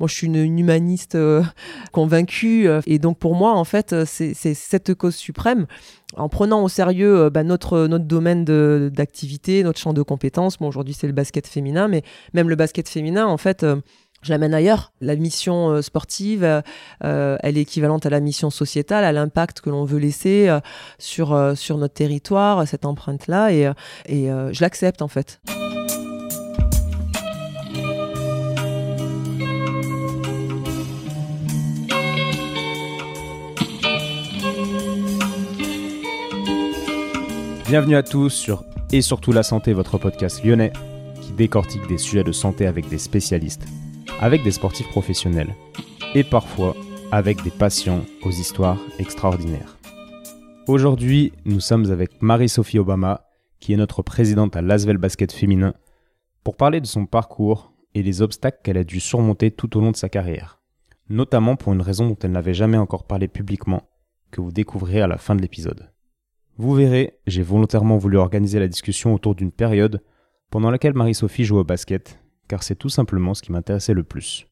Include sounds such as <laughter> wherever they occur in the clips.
moi, je suis une, humaniste <laughs> convaincue. et donc, pour moi, en fait, c'est cette cause suprême en prenant au sérieux bah, notre, notre domaine d'activité, notre champ de compétences. Bon, aujourd'hui, c'est le basket féminin, mais même le basket féminin, en fait, je l'amène ailleurs. La mission euh, sportive, euh, euh, elle est équivalente à la mission sociétale, à l'impact que l'on veut laisser sur, sur notre territoire, cette empreinte-là, et je l'accepte en fait. Bienvenue à tous sur Et surtout la santé, votre podcast lyonnais qui décortique des sujets de santé avec des spécialistes avec des sportifs professionnels et parfois avec des patients aux histoires extraordinaires. Aujourd'hui, nous sommes avec Marie-Sophie Obama, qui est notre présidente à Lasvel Basket Féminin, pour parler de son parcours et les obstacles qu'elle a dû surmonter tout au long de sa carrière, notamment pour une raison dont elle n'avait jamais encore parlé publiquement, que vous découvrirez à la fin de l'épisode. Vous verrez, j'ai volontairement voulu organiser la discussion autour d'une période pendant laquelle Marie-Sophie jouait au basket car c'est tout simplement ce qui m'intéressait le plus.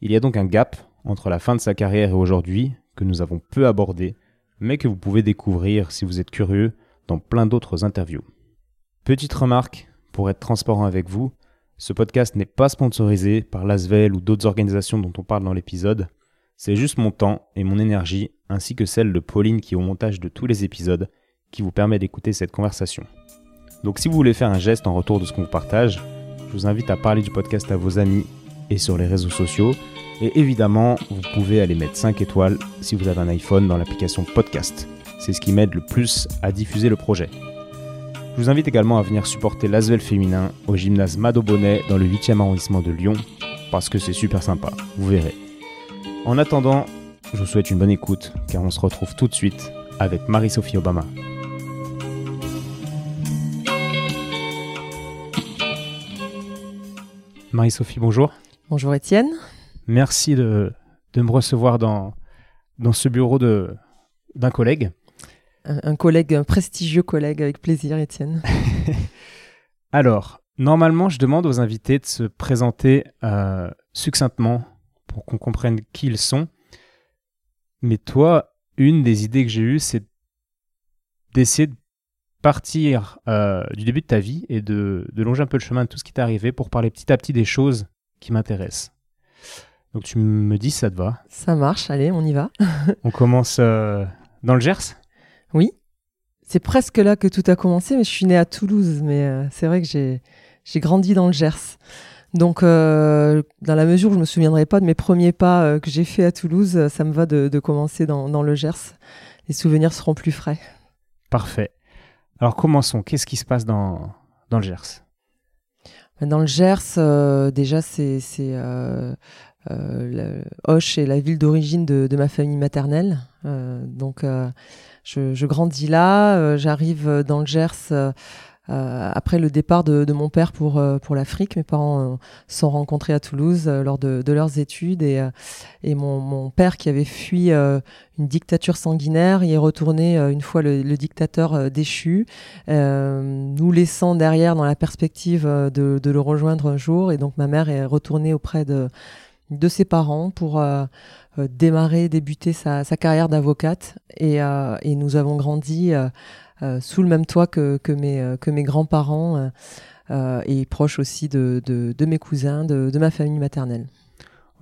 Il y a donc un gap entre la fin de sa carrière et aujourd'hui que nous avons peu abordé, mais que vous pouvez découvrir si vous êtes curieux dans plein d'autres interviews. Petite remarque, pour être transparent avec vous, ce podcast n'est pas sponsorisé par l'ASVEL ou d'autres organisations dont on parle dans l'épisode, c'est juste mon temps et mon énergie, ainsi que celle de Pauline qui est au montage de tous les épisodes, qui vous permet d'écouter cette conversation. Donc si vous voulez faire un geste en retour de ce qu'on vous partage, je vous invite à parler du podcast à vos amis et sur les réseaux sociaux. Et évidemment, vous pouvez aller mettre 5 étoiles si vous avez un iPhone dans l'application podcast. C'est ce qui m'aide le plus à diffuser le projet. Je vous invite également à venir supporter l'Asvel féminin au gymnase Mado Bonnet dans le 8e arrondissement de Lyon parce que c'est super sympa, vous verrez. En attendant, je vous souhaite une bonne écoute car on se retrouve tout de suite avec Marie-Sophie Obama. Marie-Sophie, bonjour. Bonjour Étienne. Merci de, me recevoir dans, dans ce bureau d'un collègue. Un, collègue, un prestigieux collègue, avec plaisir Étienne. <laughs> Alors, normalement, je demande aux invités de se présenter euh, succinctement pour qu'on comprenne qui ils sont. Mais toi, une des idées que j'ai eues, c'est d'essayer de partir euh, du début de ta vie et de, longer un peu le chemin de tout ce qui t'est arrivé pour parler petit à petit des choses qui m'intéressent. Donc tu me dis ça te va Ça marche, allez, on y va. <laughs> on commence euh, dans le Gers? Oui, c'est presque là que tout a commencé, mais je suis née à Toulouse, mais euh, c'est vrai que j'ai, grandi dans le Gers. Donc, dans la mesure où je me souviendrai pas de mes premiers pas que j'ai fait à Toulouse, ça me va de, de commencer dans, dans, le Gers. Les souvenirs seront plus frais. Parfait. Alors commençons. Qu'est-ce qui se passe dans, dans le Gers? Dans le Gers, euh, déjà, c'est euh, euh, Hoche est la ville d'origine de, de, ma famille maternelle. donc, je, je, grandis là. J'arrive dans le Gers euh, après le départ de, de mon père pour, euh, pour l'Afrique, mes parents euh, sont rencontrés à Toulouse lors de, de, leurs études et, et mon, mon, père qui avait fui une dictature sanguinaire y est retourné une fois le, le dictateur déchu, nous laissant derrière dans la perspective de, de, le rejoindre un jour. Et donc ma mère est retournée auprès de, de ses parents pour démarrer, débuter sa, sa carrière d'avocate. Et, et, nous avons grandi euh, sous le même toit que, que mes, euh, que mes grands-parents euh, et proches aussi de, de, mes cousins, de, de, ma famille maternelle.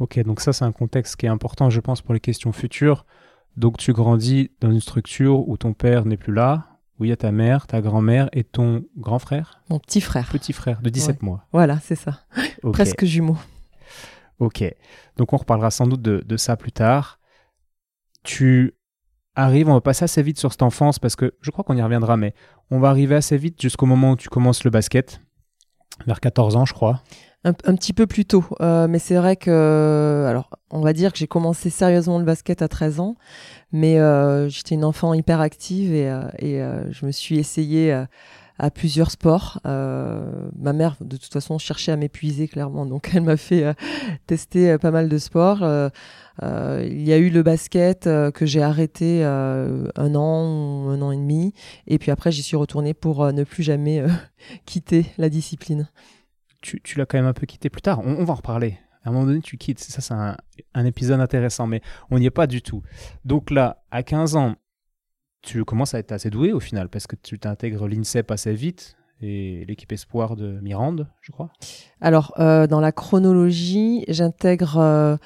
Ok, donc ça c'est un contexte qui est important, je pense, pour les questions futures. Donc tu grandis dans une structure où ton père n'est plus là, où il y a ta mère, ta grand-mère et ton grand frère? Mon petit frère. Petit frère de 17 mois. Voilà, c'est ça. Presque jumeau. Ok, donc on reparlera sans doute de, de, ça plus tard. Tu arrive, on va passer assez vite sur cette enfance parce que je crois qu'on y reviendra, mais on va arriver assez vite jusqu'au moment où tu commences le basket, vers 14 ans, je crois. Un, petit peu plus tôt, euh, mais c'est vrai que, alors, on va dire que j'ai commencé sérieusement le basket à 13 ans, mais euh, j'étais une enfant hyper active et, euh, et je me suis essayée à plusieurs sports. ma mère, de toute façon, cherchait à m'épuiser clairement, donc elle m'a fait tester pas mal de sports. Euh, il y a eu le basket euh, que j'ai arrêté euh, un an un an et demi. Et puis après, j'y suis retournée pour ne plus jamais <laughs> quitter la discipline. Tu, l'as quand même un peu quitté plus tard. On, va en reparler. À un moment donné, tu quittes. Ça, c'est un, épisode intéressant, mais on n'y est pas du tout. Donc là, à 15 ans, tu commences à être assez doué au final, parce que tu t'intègres l'INSEP assez vite et l'équipe espoir de Mirande, je crois. Alors, euh, dans la chronologie, j'intègre euh,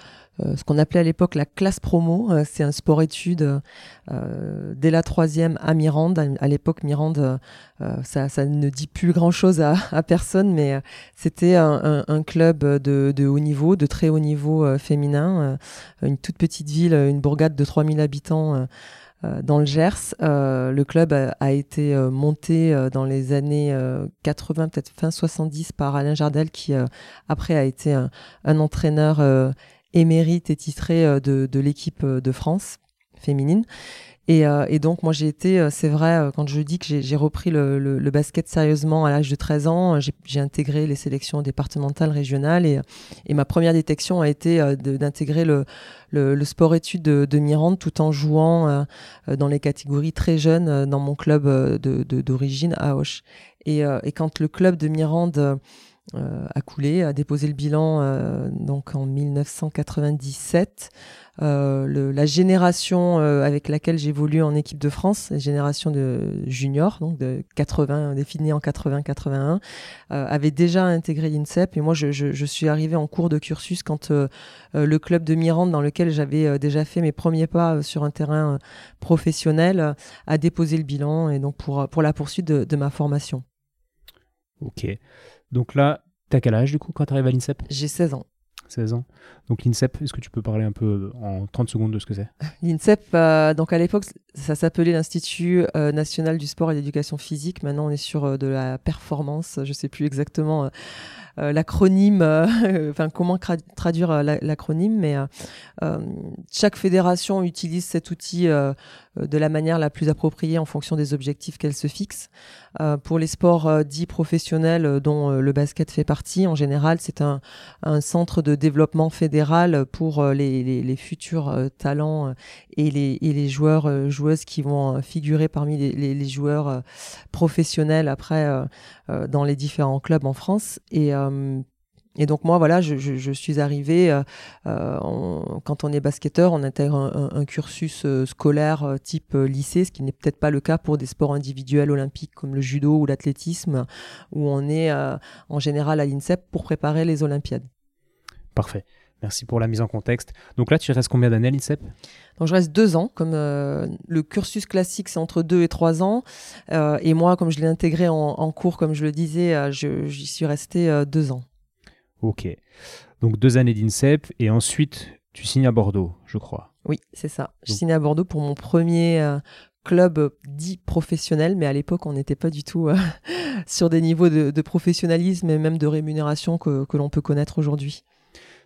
euh, ce qu'on appelait à l'époque la classe promo. C'est un sport-études dès la troisième à Mirande. À l'époque, Mirande, ça, ça, ne dit plus grand-chose à, personne, mais c'était un, un, club de, de, haut niveau, de très haut niveau féminin. une toute petite ville, une bourgade de 3000 habitants. Dans le Gers. Euh, le club a, été monté dans les années 80, peut-être fin 70, par Alain Jardel, qui après a été un, entraîneur émérite et titré euh, de, l'équipe euh, de France féminine. Et, euh, et, donc, moi, j'ai été, c'est vrai, quand je dis que j'ai repris le, le, le, basket sérieusement à l'âge de 13 ans, j'ai intégré les sélections départementales, régionales, et, et ma première détection a été d'intégrer le, le, sport études de, de, Mirande tout en jouant dans les catégories très jeunes dans mon club d'origine à Auch. Et, et, quand le club de Mirande euh, a coulé, a déposé le bilan euh, donc en 1997. Euh, la génération avec laquelle j'évolue en équipe de France, la génération de juniors, donc de 80, définie en 80-81, avait déjà intégré l'INSEP. Et moi, je, suis arrivé en cours de cursus quand le club de Mirande, dans lequel j'avais déjà fait mes premiers pas sur un terrain professionnel, a déposé le bilan et donc pour, pour la poursuite de, de ma formation. Ok. Donc là, t'as quel âge du coup quand tu arrives à l'INSEP? J'ai 16 ans. 16 ans. Donc l'INSEP, est-ce que tu peux parler un peu en 30 secondes de ce que c'est? <laughs> L'INSEP, euh, donc à l'époque, ça s'appelait l'Institut euh, national du sport et de l'éducation physique. Maintenant, on est sur euh, de la performance. Je sais plus exactement l'acronyme, <laughs> enfin comment traduire l'acronyme, mais chaque fédération utilise cet outil de la manière la plus appropriée en fonction des objectifs qu'elle se fixe. Euh, pour les sports euh, dits professionnels euh, dont le basket fait partie, en général, c'est un, un, centre de développement fédéral pour les, les, les futurs talents et les, et les joueurs, joueuses qui vont figurer parmi les, les joueurs professionnels après dans les différents clubs en France. Et et donc moi, voilà, je, je, je suis arrivée, euh, euh quand on est basketteur, on intègre un, un, cursus euh, scolaire type lycée, ce qui n'est peut-être pas le cas pour des sports individuels olympiques comme le judo ou l'athlétisme, où on est en général à l'INSEP pour préparer les Olympiades. Parfait. Merci pour la mise en contexte. Donc là, tu restes combien d'années à l'INSEP? Donc je reste deux ans, comme le cursus classique c'est entre deux et trois ans, euh, et moi comme je l'ai intégré en, en, cours, comme je le disais, j'y suis resté deux ans. Ok. Donc deux années d'INSEP et ensuite tu signes à Bordeaux, je crois. Oui, c'est ça. Je signe à Bordeaux pour mon premier euh, club dit professionnel, mais à l'époque on n'était pas du tout euh, <laughs> sur des niveaux de, professionnalisme et même de rémunération que, l'on peut connaître aujourd'hui.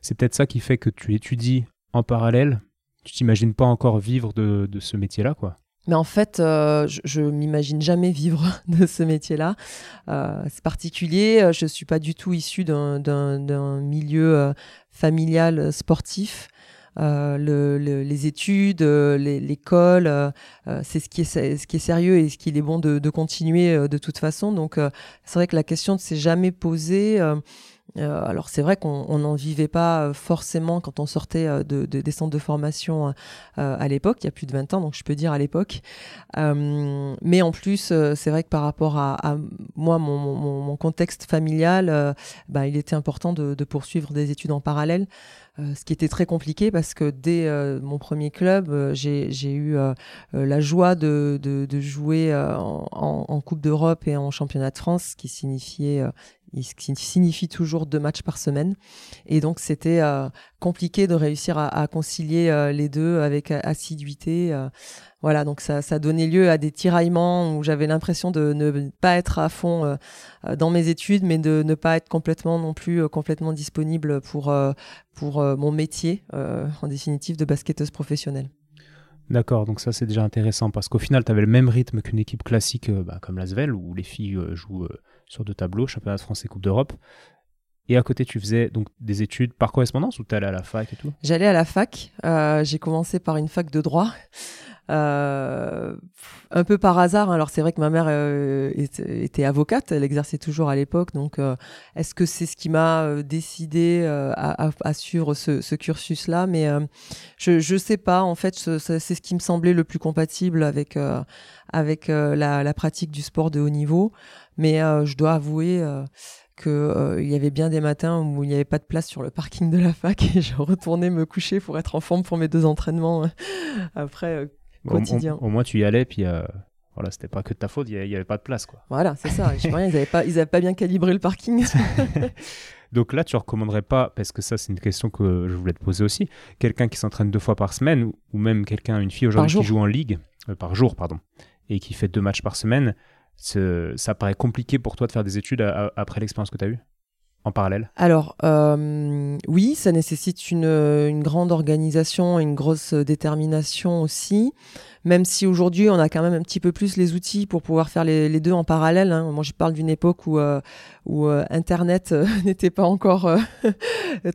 C'est peut-être ça qui fait que tu étudies en parallèle. Tu t'imagines pas encore vivre de, de ce métier-là, quoi mais en fait, euh, je, je m'imagine jamais vivre <laughs> de ce métier-là. Euh, c'est particulier. Euh, je suis pas du tout issue d'un milieu euh, familial sportif. Euh, le, les études, l'école, c'est ce qui est ce qui est sérieux et ce qu'il est bon de, de continuer de toute façon. Donc, c'est vrai que la question ne s'est jamais posée. Euh, alors c'est vrai qu'on n'en vivait pas euh, forcément quand on sortait euh, de, des centres de formation à l'époque, il y a plus de 20 ans, donc je peux dire à l'époque. mais en plus, c'est vrai que par rapport à, moi, mon, contexte familial, bah, il était important de, de, poursuivre des études en parallèle. ce qui était très compliqué parce que dès mon premier club, j'ai eu la joie de, de jouer en, en, Coupe d'Europe et en Championnat de France, qui signifiait qui signifie toujours deux matchs par semaine. Et donc, c'était euh, compliqué de réussir à, concilier euh, les deux avec assiduité. Euh. voilà, donc ça, ça donnait lieu à des tiraillements où j'avais l'impression de ne pas être à fond dans mes études, mais de ne pas être complètement non plus complètement disponible pour, pour mon métier, en définitive, de basketteuse professionnelle. D'accord, donc ça c'est déjà intéressant parce qu'au final, tu avais le même rythme qu'une équipe classique bah, comme où les filles jouent sur deux tableaux, championnat de France et Coupe d'Europe. Et à côté, tu faisais donc des études par correspondance ou tu allais à la fac et tout? J'allais à la fac. Euh, j'ai commencé par une fac de droit. euh, un peu par hasard. Hein. Alors c'est vrai que ma mère euh, était avocate, elle exerçait toujours à l'époque. Donc est-ce que c'est ce qui m'a décidé à, suivre ce, cursus-là? Mais je ne sais pas. En fait, c'est ce qui me semblait le plus compatible avec avec la, pratique du sport de haut niveau. Mais je dois avouer qu'il euh, y avait bien des matins où il n'y avait pas de place sur le parking de la fac <laughs> et je retournais me coucher pour être en forme pour mes deux entraînements euh, après euh, quotidien. Au, moins tu y allais puis voilà c'était pas que de ta faute il n'y avait pas de place quoi. Voilà c'est ça ils n'avaient pas ils avaient pas bien calibré le parking. <laughs> Donc là tu recommanderais pas parce que ça c'est une question que je voulais te poser aussi quelqu'un qui s'entraîne deux fois par semaine ou, même quelqu'un une fille aujourd'hui qui joue en ligue par jour pardon et qui fait deux matchs par semaine ça paraît compliqué pour toi de faire des études après l'expérience que tu as eue en parallèle? Alors, euh, oui, ça nécessite une, grande organisation et une grosse détermination aussi, même si aujourd'hui on a quand même un petit peu plus les outils pour pouvoir faire les, deux en parallèle. Hein. Moi, je parle d'une époque où, euh, euh, Internet <laughs> n'était pas encore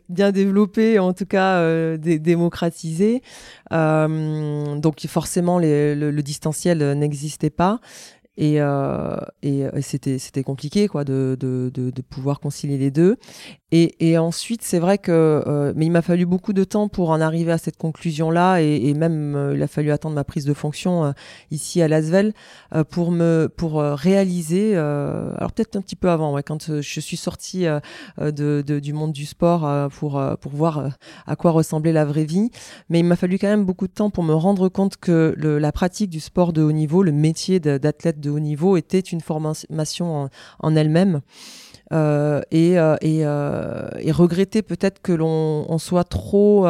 bien développé, en tout cas démocratisé. donc forcément, le, distanciel n'existait pas. Et, euh, et, c'était, c'était compliqué quoi, de, de, de, de, pouvoir concilier les deux. Et, et ensuite, c'est vrai que euh, mais il m'a fallu beaucoup de temps pour en arriver à cette conclusion-là. Et, et même, euh, il a fallu attendre ma prise de fonction euh, ici à Lasvel euh, pour, me, pour réaliser, alors peut-être un petit peu avant, ouais, quand je suis sortie de, de, du monde du sport pour, pour voir à quoi ressemblait la vraie vie. Mais il m'a fallu quand même beaucoup de temps pour me rendre compte que le, la pratique du sport de haut niveau, le métier d'athlète de haut niveau était une formation en, elle-même. Euh, et, euh, euh, et, regretter peut-être que l'on soit trop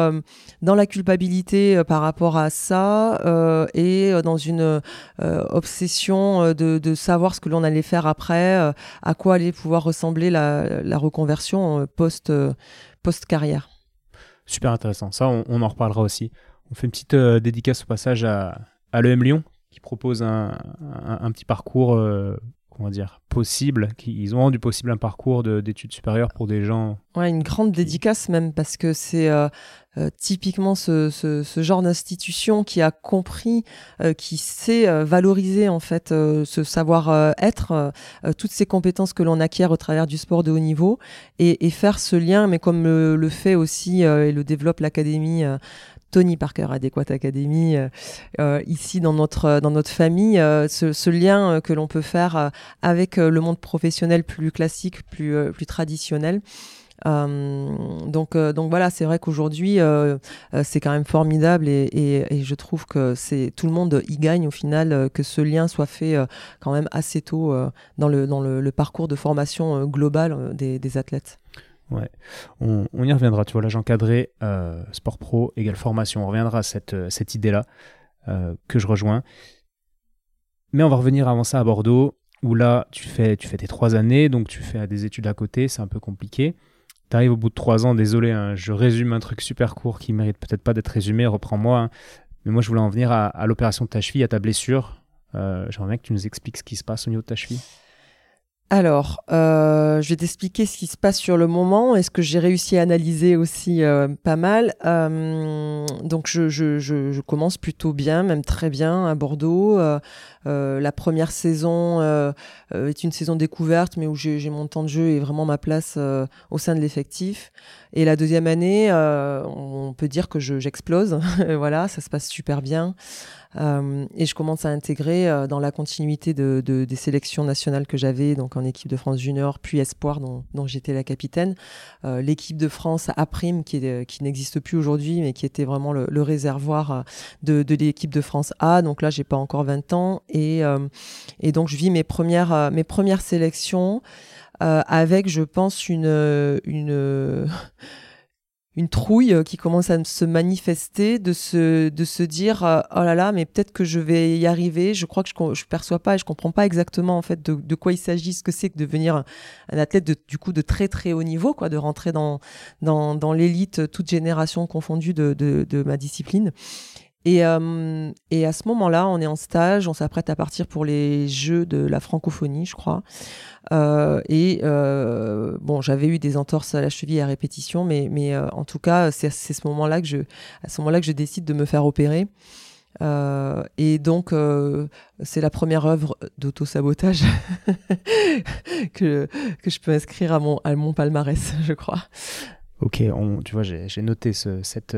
dans la culpabilité par rapport à ça et dans une obsession de, savoir ce que l'on allait faire après, à quoi allait pouvoir ressembler la, reconversion post, post-carrière. Super intéressant, ça on, en reparlera aussi. On fait une petite dédicace au passage à, à l'EM Lyon qui propose un, petit parcours, comment dire, possible. Ils ont rendu possible un parcours d'études supérieures pour des gens. Ouais, une grande dédicace même, parce que c'est euh, euh, typiquement ce, ce, ce genre d'institution qui a compris, qui sait valoriser en fait ce savoir-être, toutes ces compétences que l'on acquiert au travers du sport de haut niveau, et, et faire ce lien, mais comme le, le fait aussi et le développe l'académie Tony Parker Adéquate Academy euh, euh, ici dans notre dans notre famille euh, ce, lien que l'on peut faire avec le monde professionnel plus classique plus plus traditionnel donc, donc voilà, c'est vrai qu'aujourd'hui, c'est quand même formidable et, et, je trouve que c'est tout le monde y gagne au final que ce lien soit fait quand même assez tôt dans, le, dans le, parcours de formation globale des, des athlètes. Ouais, on, y reviendra. Tu vois, là, j'encadrais euh, sport pro égale formation. On reviendra à cette, euh, cette idée-là euh, que je rejoins. Mais on va revenir avant ça à Bordeaux, où là, tu fais, tu fais tes trois années, donc tu fais des études à côté, c'est un peu compliqué. Tu arrives au bout de trois ans, désolé, hein, je résume un truc super court qui mérite peut-être pas d'être résumé, reprends-moi. Hein. Mais moi, je voulais en venir à, à l'opération de ta cheville, à ta blessure. J'aimerais bien que tu nous expliques ce qui se passe au niveau de ta cheville. Alors, euh, je vais t'expliquer ce qui se passe sur le moment et ce que j'ai réussi à analyser aussi euh, pas mal. Euh, donc, je, je, je, commence plutôt bien, même très bien à Bordeaux. la première saison est une saison découverte, mais où j'ai mon temps de jeu et vraiment ma place au sein de l'effectif. Et la deuxième année, on peut dire que j'explose. <laughs> voilà, ça se passe super bien. Euh, et je commence à intégrer euh, dans la continuité de, des sélections nationales que j'avais, donc en équipe de France junior, puis espoir, dont, dont j'étais la capitaine. Euh, l'équipe de France A prime, qui, qui n'existe plus aujourd'hui, mais qui était vraiment le, réservoir de, de l'équipe de France A. Donc là, j'ai pas encore 20 ans, et, et donc je vis mes premières, mes premières sélections avec, je pense, une, une une trouille euh, qui commence à se manifester, de se, de se dire euh, oh là là, mais peut-être que je vais y arriver. Je crois que je, je perçois pas et je comprends pas exactement en fait de, de quoi il s'agit, ce que c'est que devenir un athlète de, du coup de très très haut niveau, quoi, de rentrer dans dans, dans l'élite, toute génération confondue de, de, de ma discipline. Et, euh, et, à ce moment-là, on est en stage, on s'apprête à partir pour les Jeux de la francophonie, je crois. Euh, et euh, bon, j'avais eu des entorses à la cheville à répétition, mais, mais en tout cas, c'est ce moment-là que je, à ce moment-là que je décide de me faire opérer. et donc, c'est la première œuvre d'auto-sabotage <laughs> que, que je peux inscrire à mon, à mon palmarès, <laughs> je crois. Ok, on, tu vois, j'ai noté cette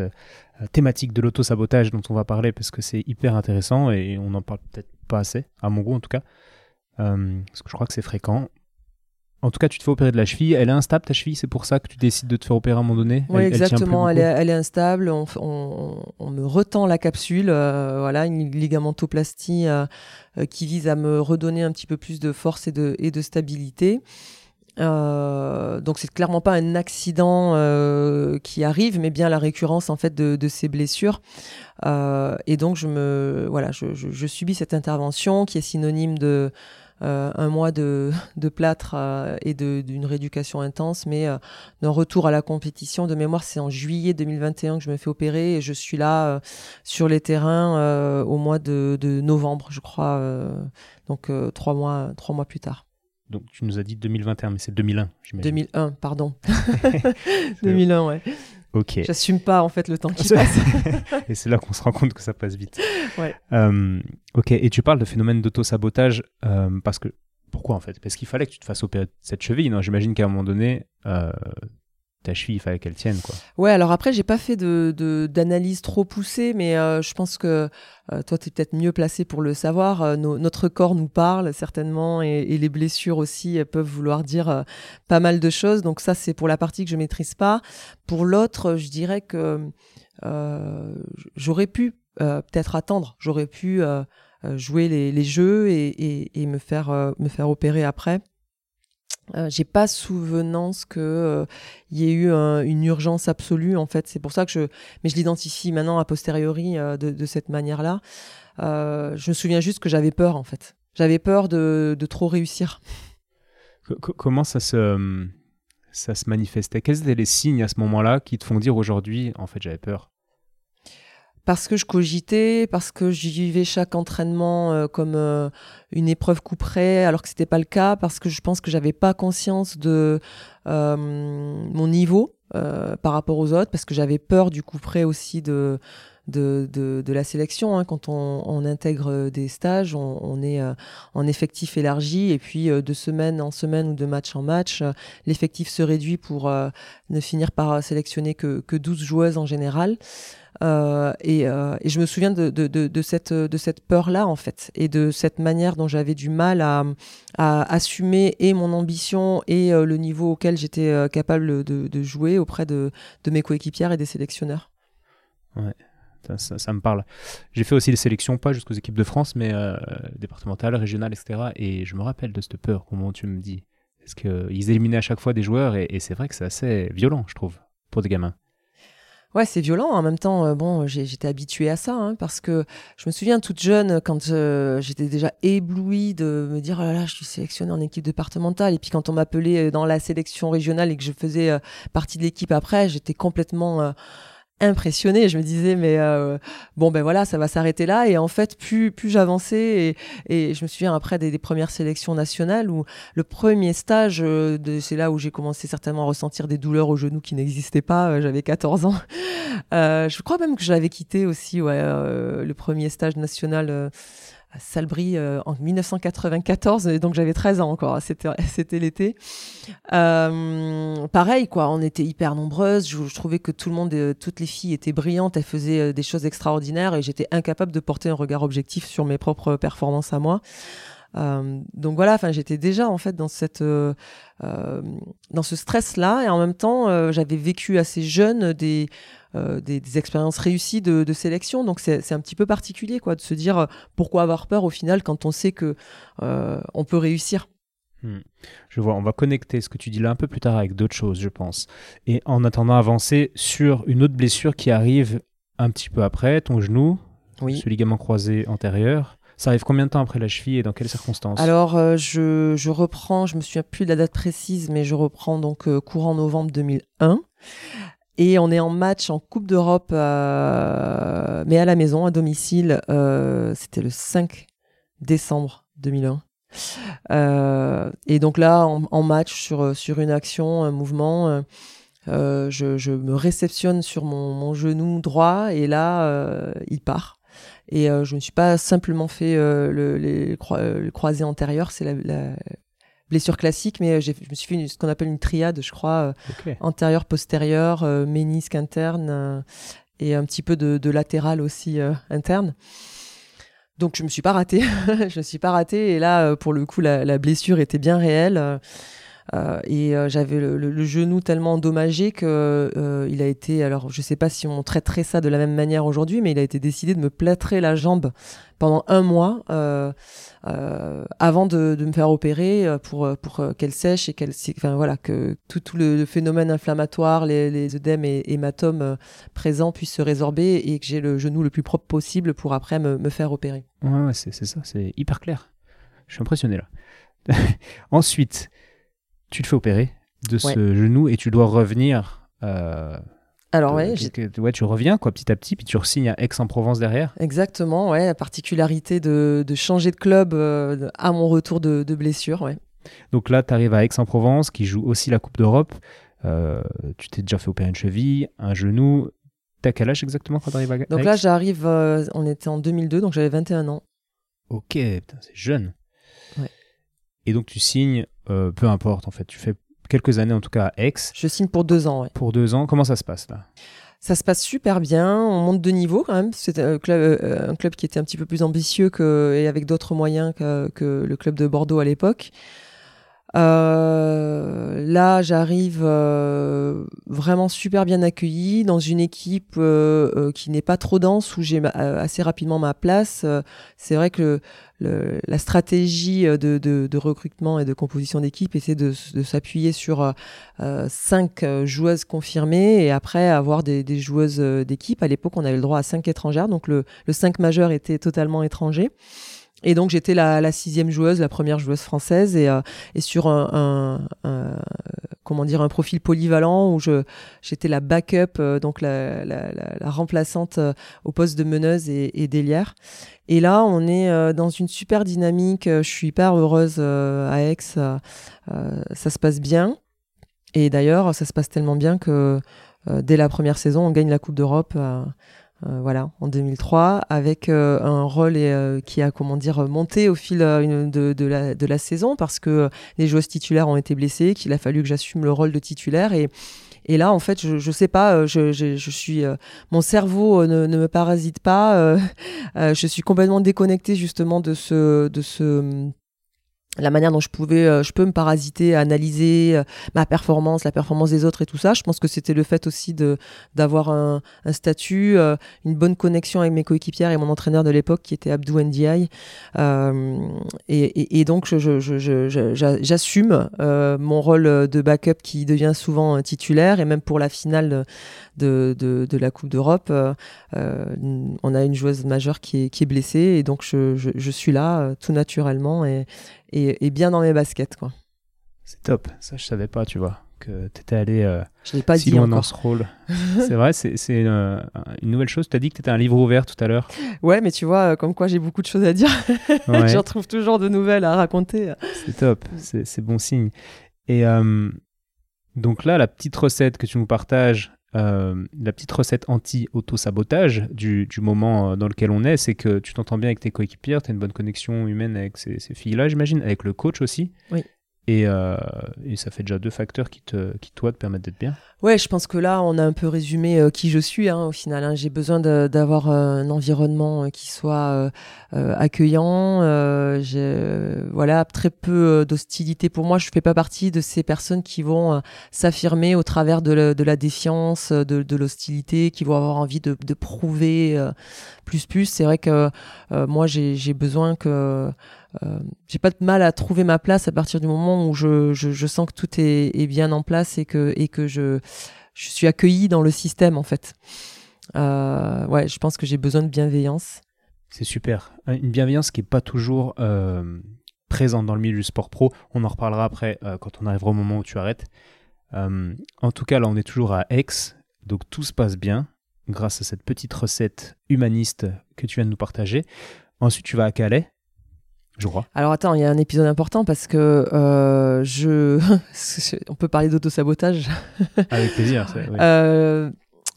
thématique de l'auto-sabotage dont on va parler parce que c'est hyper intéressant et on n'en parle peut-être pas assez, à mon goût en tout cas. parce que je crois que c'est fréquent. En tout cas, tu te fais opérer de la cheville. Elle est instable, ta cheville C'est pour ça que tu décides de te faire opérer à un moment donné? Oui, exactement. Elle, est, instable. On, me retend la capsule. Euh, voilà, une ligamentoplastie euh, euh, qui vise à me redonner un petit peu plus de force et de, et de stabilité. Donc c'est clairement pas un accident qui arrive, mais bien la récurrence en fait de, ces blessures. et donc je me voilà, je subis cette intervention qui est synonyme de euh, un mois de, de plâtre euh, et d'une rééducation intense, mais euh, d'un retour à la compétition. De mémoire, c'est en juillet 2021 que je me fais opérer et je suis là sur les terrains au mois de, de, novembre, je crois, donc trois mois, trois mois plus tard. Donc tu nous as dit 2021, mais c'est 2001, j'imagine. 2001, pardon. <laughs> <laughs> 2001, ouais. Ok. J'assume pas en fait le temps qui <laughs> passe. et c'est là qu'on se rend compte que ça passe vite. Ouais. Euh, ok. Et tu parles de phénomène d'auto-sabotage euh, parce que pourquoi en fait? Parce qu'il fallait que tu te fasses opérer cette cheville. Non? J'imagine qu'à un moment donné, euh, ta cheville, il fallait qu'elle tienne, quoi. Ouais, alors après, j'ai pas fait de, d'analyse trop poussée, mais euh, je pense que euh, toi, tu es peut-être mieux placé pour le savoir. Euh, notre corps nous parle certainement, et, les blessures aussi peuvent vouloir dire pas mal de choses. Donc ça, c'est pour la partie que je maîtrise pas. Pour l'autre, je dirais que j'aurais pu peut-être attendre. J'aurais pu jouer les, jeux et, et, me faire me faire opérer après. Euh, j'ai pas souvenance que euh, y ait eu une urgence absolue en fait. C'est pour ça que je, mais je l'identifie maintenant a posteriori euh, de, cette manière-là. je me souviens juste que j'avais peur en fait. J'avais peur de, de, trop réussir. comment ça se ça se manifestait? Quels étaient les signes à ce moment-là qui te font dire aujourd'hui en fait j'avais peur? Parce que je cogitais, parce que j'y vivais chaque entraînement euh, comme euh, une épreuve coup près, alors que c'était pas le cas, parce que je pense que j'avais pas conscience de euh, mon niveau par rapport aux autres, parce que j'avais peur du coup près aussi de de, de, la sélection. Hein. Quand on, intègre des stages, on, est en effectif élargi et puis de semaine en semaine ou de match en match, l'effectif se réduit pour ne finir par sélectionner que, que 12 joueuses en général. Euh, euh, et, je me souviens de, de, cette, de cette peur-là, en fait, et de cette manière dont j'avais du mal à, assumer et mon ambition et euh, le niveau auquel j'étais capable de, jouer auprès de, mes coéquipières et des sélectionneurs. Ça, me parle. J'ai fait aussi les sélections, pas jusqu'aux équipes de France, mais départementales, régionales, etc. Et je me rappelle de cette peur, comment tu me dis. Parce qu'ils éliminaient à chaque fois des joueurs, et c'est vrai que c'est assez violent, je trouve, pour des gamins. Ouais, c'est violent. En même temps, euh, bon, j'étais habituée à ça, hein, parce que je me souviens toute jeune, quand euh, j'étais déjà éblouie de me dire, oh là là, je suis sélectionnée en équipe départementale. Et puis quand on m'appelait euh, dans la sélection régionale et que je faisais partie de l'équipe après, j'étais complètement impressionnée. Je me disais, mais euh, bon, ben voilà, ça va s'arrêter là. Et en fait, plus, plus j'avançais, et, et, je me souviens après des, premières sélections nationales où le premier stage, euh, c'est là où j'ai commencé certainement à ressentir des douleurs au genou qui n'existaient pas. Euh, j'avais 14 ans. je crois même que j'avais quitté aussi ouais, le premier stage national à Salbris euh, en 1994, et donc j'avais 13 ans encore, c'était <laughs> l'été. Euh, pareil, quoi, on était hyper nombreuses, je, trouvais que tout le monde, euh, toutes les filles étaient brillantes, elles faisaient des choses extraordinaires, et j'étais incapable de porter un regard objectif sur mes propres performances à moi. donc voilà, enfin j'étais déjà en fait dans cette dans ce stress là et en même temps j'avais vécu assez jeune des euh, des, expériences réussies de, sélection. Donc c'est un petit peu particulier quoi, de se dire euh, pourquoi avoir peur au final quand on sait que euh, on peut réussir. Hmm. Je vois, on va connecter ce que tu dis là un peu plus tard avec d'autres choses, je pense. Et en attendant avancer sur une autre blessure qui arrive un petit peu après, ton genou, ce ligament croisé antérieur. Ça arrive combien de temps après la cheville et dans quelles circonstances? Alors, je, je, reprends, je me souviens plus de la date précise, mais je reprends donc courant novembre 2001. Et on est en match en Coupe d'Europe, euh, mais à la maison, à domicile. Euh, c'était le 5 décembre 2001. Euh, et donc là, en, match sur, sur une action, un mouvement, je, me réceptionne sur mon, genou droit et là, il part. Et je me suis pas simplement fait le croisé antérieur, c'est la, blessure classique, mais je me suis fait ce qu'on appelle une triade, je crois, antérieur, postérieur, ménisque interne et un petit peu de, de latéral aussi interne. Donc je me suis pas ratée, <laughs> je me suis pas ratée et là pour le coup la, la blessure était bien réelle. Euh, et euh, j'avais le, genou tellement endommagé que euh, il a été, alors je sais pas si on traiterait ça de la même manière aujourd'hui, mais il a été décidé de me plâtrer la jambe pendant un mois avant de, me faire opérer pour pour qu'elle sèche et qu'elle, enfin voilà, que tout, le, phénomène inflammatoire, les, les œdèmes et hématomes présents puissent se résorber et que j'ai le genou le plus propre possible pour après me, me faire opérer. Ouais, ouais c'est ça, c'est hyper clair. Je suis impressionné là. <laughs> Ensuite, tu te fais opérer de ce genou et tu dois revenir. Euh, alors ouais, ouais, tu reviens quoi petit à petit, puis tu re-signes à Aix-en-Provence derrière. Exactement, ouais, la particularité de, de changer de club euh, à mon retour de, de blessure, ouais. Donc là, tu arrives à Aix-en-Provence, qui joue aussi la Coupe d'Europe. Euh, tu t'es déjà fait opérer une cheville, un genou. T'as quel âge exactement quand tu arrives à Aix Donc là, j'arrive, on était en 2002, donc j'avais 21 ans. Ok, c'est jeune. Ouais. Et donc tu signes euh, peu importe en fait. Tu fais quelques années en tout cas à Aix. Je signe pour deux ans. Ouais. Pour deux ans. Comment ça se passe là? Ça se passe super bien, on monte de niveau quand même. C'est un club, euh, un club qui était un petit peu plus ambitieux que, et avec d'autres moyens que, que, le club de Bordeaux à l'époque. Euh, là, j'arrive euh, vraiment super bien accueilli dans une équipe euh, euh qui n'est pas trop dense, où j'ai assez rapidement ma place. c'est vrai que le, la stratégie de, de, de, recrutement et de composition d'équipe de, de s'appuyer sur cinq joueuses confirmées et après avoir des, des joueuses d'équipe. À l'époque, on avait le droit à cinq étrangères, donc le, le 5 majeur était totalement étranger. Et donc j'étais la, sixième joueuse, la première joueuse française, et, euh, sur un, comment dire un profil polyvalent où je j'étais la backup, euh, donc la, remplaçante euh, au poste de meneuse et, et d'ailière. Et là on est dans une super dynamique. Je suis hyper heureuse à Aix, ça se passe bien. Et d'ailleurs ça se passe tellement bien que dès la première saison on gagne la Coupe d'Europe. Euh, voilà, en 2003, avec euh, un rôle euh, qui a, comment dire, monté au fil de, de, la, de la saison parce que les joueuses titulaires ont été blessées, qu'il a fallu que j'assume le rôle de titulaire et et là, en fait, je, je sais pas, je, je, je suis, mon cerveau ne, ne, me parasite pas. <laughs> je suis complètement déconnectée justement de ce, de ce, la manière dont je pouvais, euh, je peux me parasiter, analyser euh, ma performance, la performance des autres et tout ça. Je pense que c'était le fait aussi de d'avoir un, un, statut, euh, une bonne connexion avec mes coéquipières et mon entraîneur de l'époque qui était Abdou Ndiaye. Et, donc j'assume mon rôle de backup qui devient souvent titulaire et même pour la finale de, de, de la Coupe d'Europe, on a une joueuse majeure qui est, qui est blessée et donc je, je suis là tout naturellement et et, bien dans mes baskets. quoi. C'est top, ça je savais pas, tu vois, que tu étais allé euh, je l'ai pas si dit loin dans ce rôle. <laughs> c'est vrai, c'est une, euh, une, nouvelle chose. Tu as dit que tu étais un livre ouvert tout à l'heure. Ouais, mais tu vois, euh, comme quoi j'ai beaucoup de choses à dire. <laughs> Ouais. J'en trouve toujours de nouvelles à raconter. C'est top, c'est bon signe. Et euh, donc là, la petite recette que tu nous partages, euh, la petite recette anti-auto-sabotage du, moment euh, dans lequel on est, c'est que tu t'entends bien avec tes coéquipières, tu as une bonne connexion humaine avec ces, ces filles-là, j'imagine, avec le coach aussi. Oui. Euh, et, ça fait déjà deux facteurs qui, te, qui toi, te permettent d'être bien. Ouais, je pense que là, on a un peu résumé euh, qui je suis hein, au final. Hein. J'ai besoin d'avoir euh, un environnement qui soit accueillant. voilà, très peu d'hostilité pour moi. Je fais pas partie de ces personnes qui vont s'affirmer au travers de, la défiance, de, l'hostilité, qui vont avoir envie de, prouver plus plus. C'est vrai que moi, j'ai besoin que j'ai pas de mal à trouver ma place à partir du moment où je, je, sens que tout est, bien en place et que, et que je, je suis accueillie dans le système en fait. Euh, ouais, je pense que j'ai besoin de bienveillance. C'est super. Une bienveillance qui est pas toujours euh, présente dans le milieu du sport pro. On en reparlera après euh, quand on arrivera au moment où tu arrêtes. Euh, en tout cas, là, on est toujours à Aix, donc tout se passe bien grâce à cette petite recette humaniste que tu viens de nous partager. Ensuite, tu vas à Calais je crois. Alors attends, il y a un épisode important parce que euh, je, <laughs> on peut parler d'auto-sabotage. <laughs> Avec plaisir. Euh,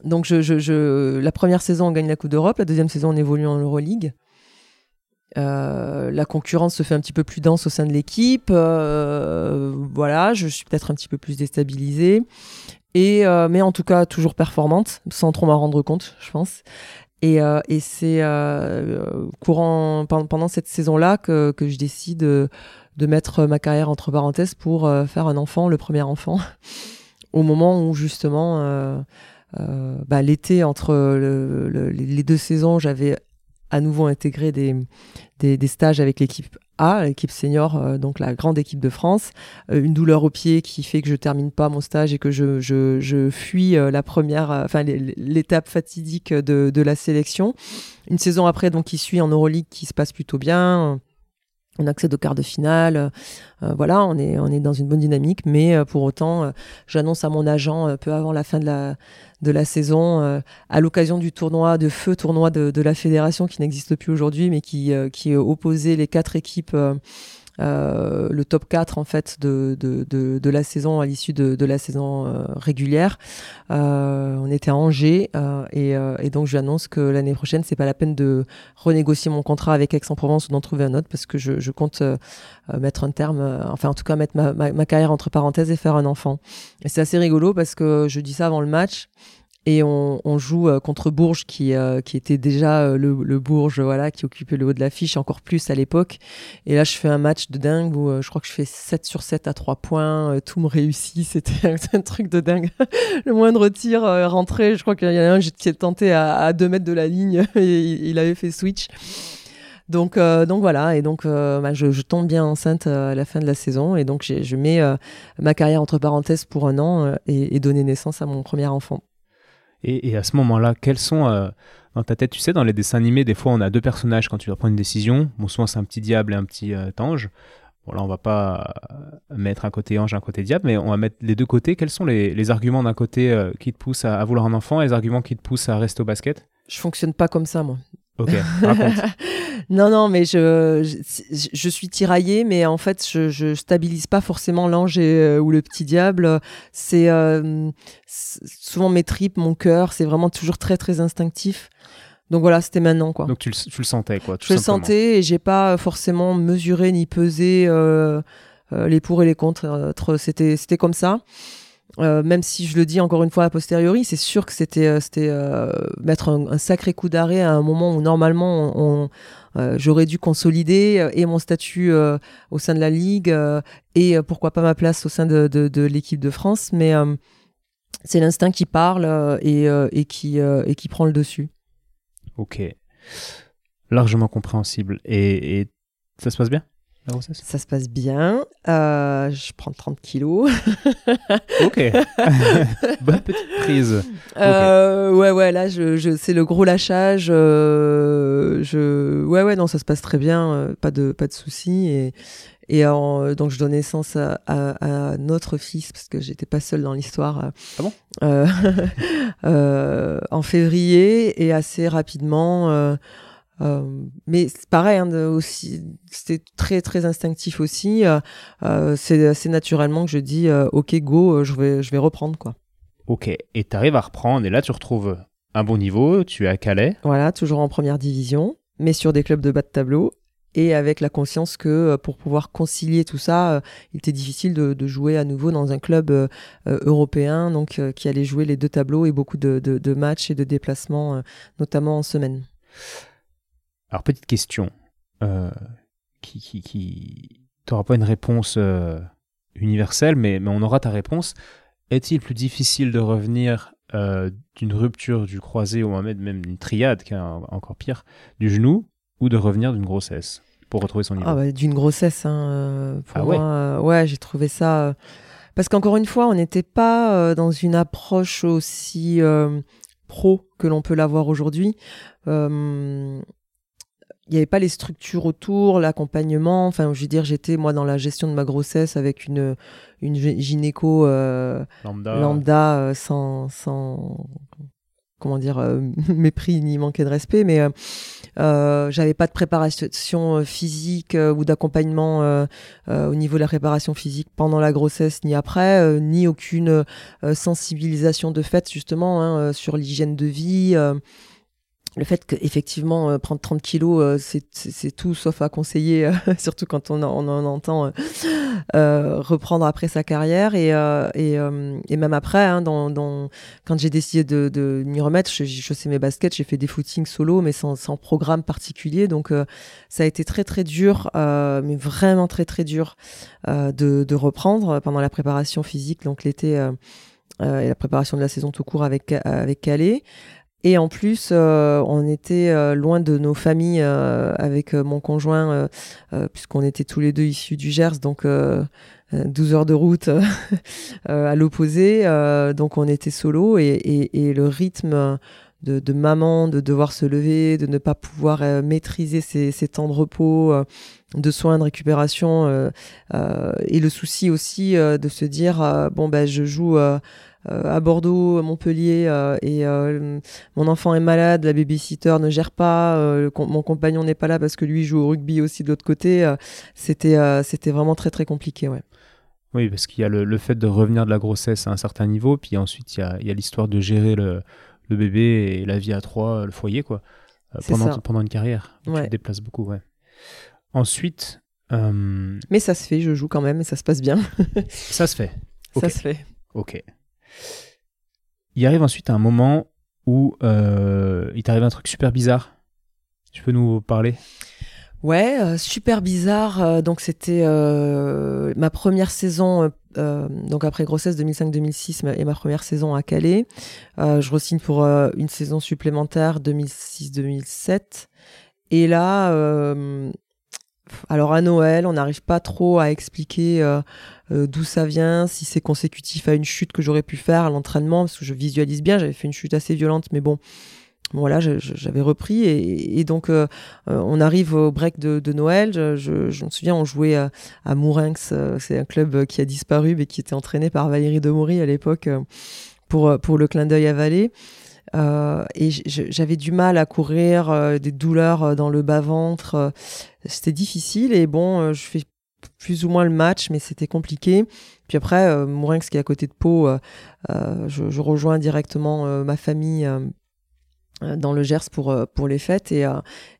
donc je, je, je, la première saison, on gagne la Coupe d'Europe. La deuxième saison, on évolue en Euroleague. Euh, la concurrence se fait un petit peu plus dense au sein de l'équipe. Euh, voilà, je suis peut-être un petit peu plus déstabilisée. Et, mais en tout cas, toujours performante, sans trop m'en rendre compte, je pense. Et, euh, et c'est euh, courant pendant cette saison-là que, que je décide de, de mettre ma carrière entre parenthèses pour faire un enfant, le premier enfant, <laughs> au moment où justement euh, bah, l'été entre le, le, les deux saisons, j'avais à nouveau intégré des, des, stages avec l'équipe A, l'équipe senior, euh, donc la grande équipe de France. Euh, une douleur au pied qui fait que je termine pas mon stage et que je, je, je fuis euh, la première, enfin l'étape fatidique de, de la sélection. Une saison après, donc qui suit en Euroleague, qui se passe plutôt bien on accède au quart de finale. Euh, voilà, on est, on est dans une bonne dynamique, mais euh, pour autant, euh, j'annonce à mon agent euh, peu avant la fin de la, de la saison, euh, à l'occasion du tournoi, de feu tournoi de, de la fédération qui n'existe plus aujourd'hui, mais qui, qui opposait les quatre équipes euh, le top 4 en fait de, de, de, de la saison à l'issue de, de la saison euh, régulière. Euh, on était à Angers euh, et, euh, et, donc je annonce que l'année prochaine c'est pas la peine de renégocier mon contrat avec Aix-en-Provence ou d'en trouver un autre parce que je, je compte mettre un terme, enfin en tout cas mettre ma, ma, ma carrière entre parenthèses et faire un enfant. Et c'est assez rigolo parce que je dis ça avant le match et on, on, joue euh, contre Bourges qui, euh, qui était déjà euh, le, le, Bourges voilà qui occupait le haut de l'affiche encore plus à l'époque. Et là je fais un match de dingue où je crois que je fais 7 sur 7 à 3 points tout me réussit. <laughs> C'était un truc de dingue. <laughs> Le moindre tir rentré. Je crois qu'il y en a un qui est tenté à, à 2 mètres de la ligne <laughs> et il avait fait switch. Donc, euh, donc voilà, et donc euh, bah, je, je, tombe bien enceinte à la fin de la saison, et donc je mets ma carrière entre parenthèses pour un an et, et donner naissance à mon premier enfant. Et, et à ce moment-là, quels sont euh, dans ta tête, tu sais, dans les dessins animés, des fois on a deux personnages quand tu dois prendre une décision. Bon, souvent c'est un petit diable et un petit euh, ange. Bon, là on va pas mettre un côté ange, un côté diable, mais on va mettre les deux côtés. Quels sont les, les arguments d'un côté euh, qui te poussent à, à, vouloir un enfant et les arguments qui te poussent à rester au basket? Je fonctionne pas comme ça, moi. Ok, raconte. <laughs> non, non, mais je, je, je, suis tiraillée, mais en fait, je, je stabilise pas forcément l'ange euh, ou le petit diable. C'est euh, souvent mes tripes, mon cœur, c'est vraiment toujours très, très instinctif. Donc voilà, c'était maintenant, quoi. Donc tu le, tu le sentais, quoi. je le sentais et j'ai pas forcément mesuré ni pesé euh, euh les pour et les contre. C'était, c'était comme ça. Euh, même si je le dis encore une fois a posteriori, c'est sûr que c'était euh, c'était euh, mettre un, sacré coup d'arrêt à un moment où normalement on, j'aurais dû consolider et mon statut au sein de la ligue et pourquoi pas ma place au sein de, de, l'équipe de France, mais c'est l'instinct qui parle et, et qui et qui prend le dessus. Ok, largement compréhensible. Et ça se passe bien? La grossesse? Ça se passe bien. Euh, je prends 30 kilos. <laughs> ok. <laughs> Bonne petite prise. Euh, okay. Ouais, ouais, là, je, je, c'est le gros lâchage. Euh, je... Ouais, ouais, non, ça se passe très bien. Pas de, pas de soucis. Et, et en, donc, je donne naissance à, à, à, notre fils, parce que j'étais pas seule dans l'histoire. Ah bon? <laughs> euh, En février. Et assez rapidement euh, mais c'est pareil, hein, aussi, c'était très très instinctif aussi. Euh, euh, c'est assez naturellement que je dis euh, ok go, je vais je vais reprendre quoi. Ok, et tu arrives à reprendre et là tu retrouves un bon niveau, tu es à Calais. Voilà, toujours en première division, mais sur des clubs de bas de tableau et avec la conscience que pour pouvoir concilier tout ça, il était difficile de, de, jouer à nouveau dans un club européen, donc qui allait jouer les deux tableaux et beaucoup de, de, de matchs et de déplacements, notamment en semaine. Alors, petite question euh, qui, qui, qui... Tu n'auras pas une réponse euh, universelle, mais, mais, on aura ta réponse. Est-il plus difficile de revenir euh, d'une rupture du croisé ou même d'une triade, qui est encore pire, du genou, ou de revenir d'une grossesse pour retrouver son niveau? ah bah, D'une grossesse, hein, pour ah ouais, moi, ouais j'ai trouvé ça. Parce qu'encore une fois, on n'était pas dans une approche aussi pro que l'on peut l'avoir aujourd'hui. Euh, il n'y avait pas les structures autour, l'accompagnement. Enfin, je veux dire, j'étais moi dans la gestion de ma grossesse avec une une gynéco euh, lambda, lambda euh, sans sans comment dire euh, <laughs> mépris ni manquer de respect, mais Euh, j'avais pas de préparation physique ou d'accompagnement au niveau de la préparation physique pendant la grossesse ni après, ni aucune sensibilisation de fait justement hein, sur l'hygiène de vie le fait qu'effectivement euh, prendre 30 kilos euh, c'est tout sauf à conseiller euh, <laughs> surtout quand on, on en entend reprendre après sa carrière. Et, et, et même après hein, dans, dans, quand j'ai décidé de, de m'y remettre je chaussais mes baskets j'ai fait des footings solo mais sans, sans programme particulier. Donc ça a été très très dur mais vraiment très très dur de, de, reprendre pendant la préparation physique donc l'été et la préparation de la saison tout court avec avec Calais et en plus, euh, on était euh, loin de nos familles euh, avec mon conjoint, puisqu'on était tous les deux issus du Gers, donc 12 heures de route <laughs> à l'opposé. donc on était solo et, et, et le rythme de, de, maman, de devoir se lever, de ne pas pouvoir maîtriser ses, ses, temps de repos, de soins, de récupération, et le souci aussi de se dire, bon, ben, je joue euh, à Bordeaux, à Montpellier, euh, et euh, mon enfant est malade, la babysitter ne gère pas, mon compagnon n'est pas là parce que lui joue au rugby aussi de l'autre côté. c'était c'était vraiment très très compliqué, ouais. Oui, parce qu'il y a le, fait de revenir de la grossesse à un certain niveau, puis ensuite il y a, y a l'histoire de gérer le, le, bébé et la vie à trois, le foyer, quoi, pendant, pendant une carrière. Tu te déplaces beaucoup, ouais. Ensuite. Mais ça se fait, je joue quand même et ça se passe bien. ça se fait. <laughs> Ça se fait. Ok. Il arrive ensuite un moment où euh, il t'arrive un truc super bizarre. Tu peux nous parler? Ouais, euh, super bizarre. Euh, donc c'était ma première saison, donc après grossesse 2005-2006 et ma première saison à Calais. je re-signe pour une saison supplémentaire 2006-2007. Et là, alors à Noël, on n'arrive pas trop à expliquer euh, euh, d'où ça vient, si c'est consécutif à une chute que j'aurais pu faire à l'entraînement, parce que je visualise bien, j'avais fait une chute assez violente, mais bon, voilà, j'avais repris et, donc euh, on arrive au break de, Noël. Je, me souviens, on jouait à, à Mourinx, c'est un club qui a disparu mais qui était entraîné par Valérie Demory à l'époque pour pour le clin d'œil à Valais. Euh, et j'avais du mal à courir, euh, des douleurs euh, dans le bas-ventre. c'était difficile. Et bon, je fais plus ou moins le match, mais c'était compliqué. Puis après, Mourinx, qui est à côté de Pau, je, je, rejoins directement ma famille dans le Gers pour, pour les fêtes. Et,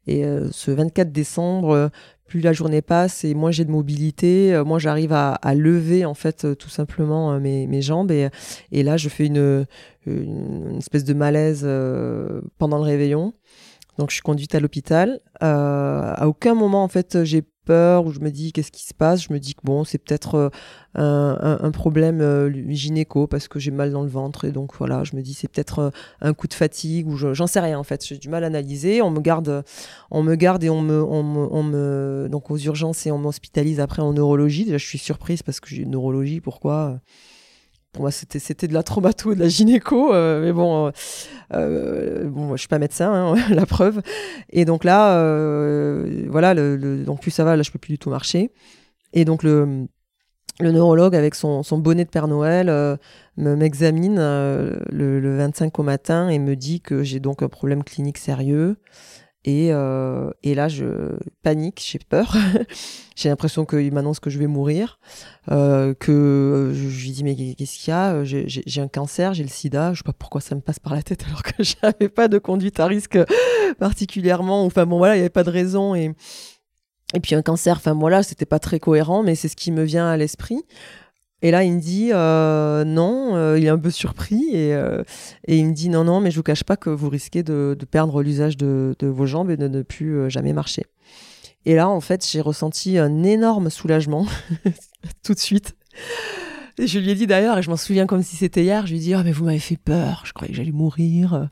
ce 24 décembre, plus la journée passe et moins j'ai de mobilité, moins j'arrive à, lever en fait tout simplement mes, jambes. Et, là, je fais une, une, espèce de malaise euh, pendant le réveillon. Donc je suis conduite à l'hôpital. Euh, à aucun moment en fait j'ai peur ou je me dis qu'est-ce qui se passe? Je me dis que bon c'est peut-être euh, un, un, problème euh, gynéco parce que j'ai mal dans le ventre et donc voilà je me dis c'est peut-être euh, un coup de fatigue ou j'en sais rien en fait. J'ai du mal à analyser. On me garde, on me garde et on me, on me, on me donc aux urgences et on m'hospitalise après en neurologie. Déjà je suis surprise parce que j'ai une neurologie. Pourquoi? Pour moi c'était de la traumato de la gynéco euh, mais bon euh, euh, bon moi, je suis pas médecin hein, <laughs> la preuve. Et donc là voilà le, donc plus ça va là je peux plus du tout marcher. Et donc le neurologue avec son, bonnet de Père Noël m'examine le, 25 au matin et me dit que j'ai donc un problème clinique sérieux et, euh, et, là, je panique, j'ai peur. <laughs> j'ai l'impression qu'il m'annonce que je vais mourir, euh, que je, lui dis mais qu'est-ce qu'il y a? J'ai un cancer, j'ai le sida. Je sais pas pourquoi ça me passe par la tête <laughs> alors que j'avais pas de conduite à risque particulièrement. Enfin bon voilà, il y avait pas de raison et et puis un cancer. Enfin voilà, c'était pas très cohérent, mais c'est ce qui me vient à l'esprit. Et là, il me dit euh, non, euh, il est un peu surpris et, euh, et, il me dit non, non, mais je vous cache pas que vous risquez de, perdre l'usage de, vos jambes et de ne plus euh, jamais marcher. Et là, en fait, j'ai ressenti un énorme soulagement <laughs> tout de suite. Et je lui ai dit d'ailleurs, et je m'en souviens comme si c'était hier, je lui ai dit, ah, mais vous m'avez fait peur, je croyais que j'allais mourir.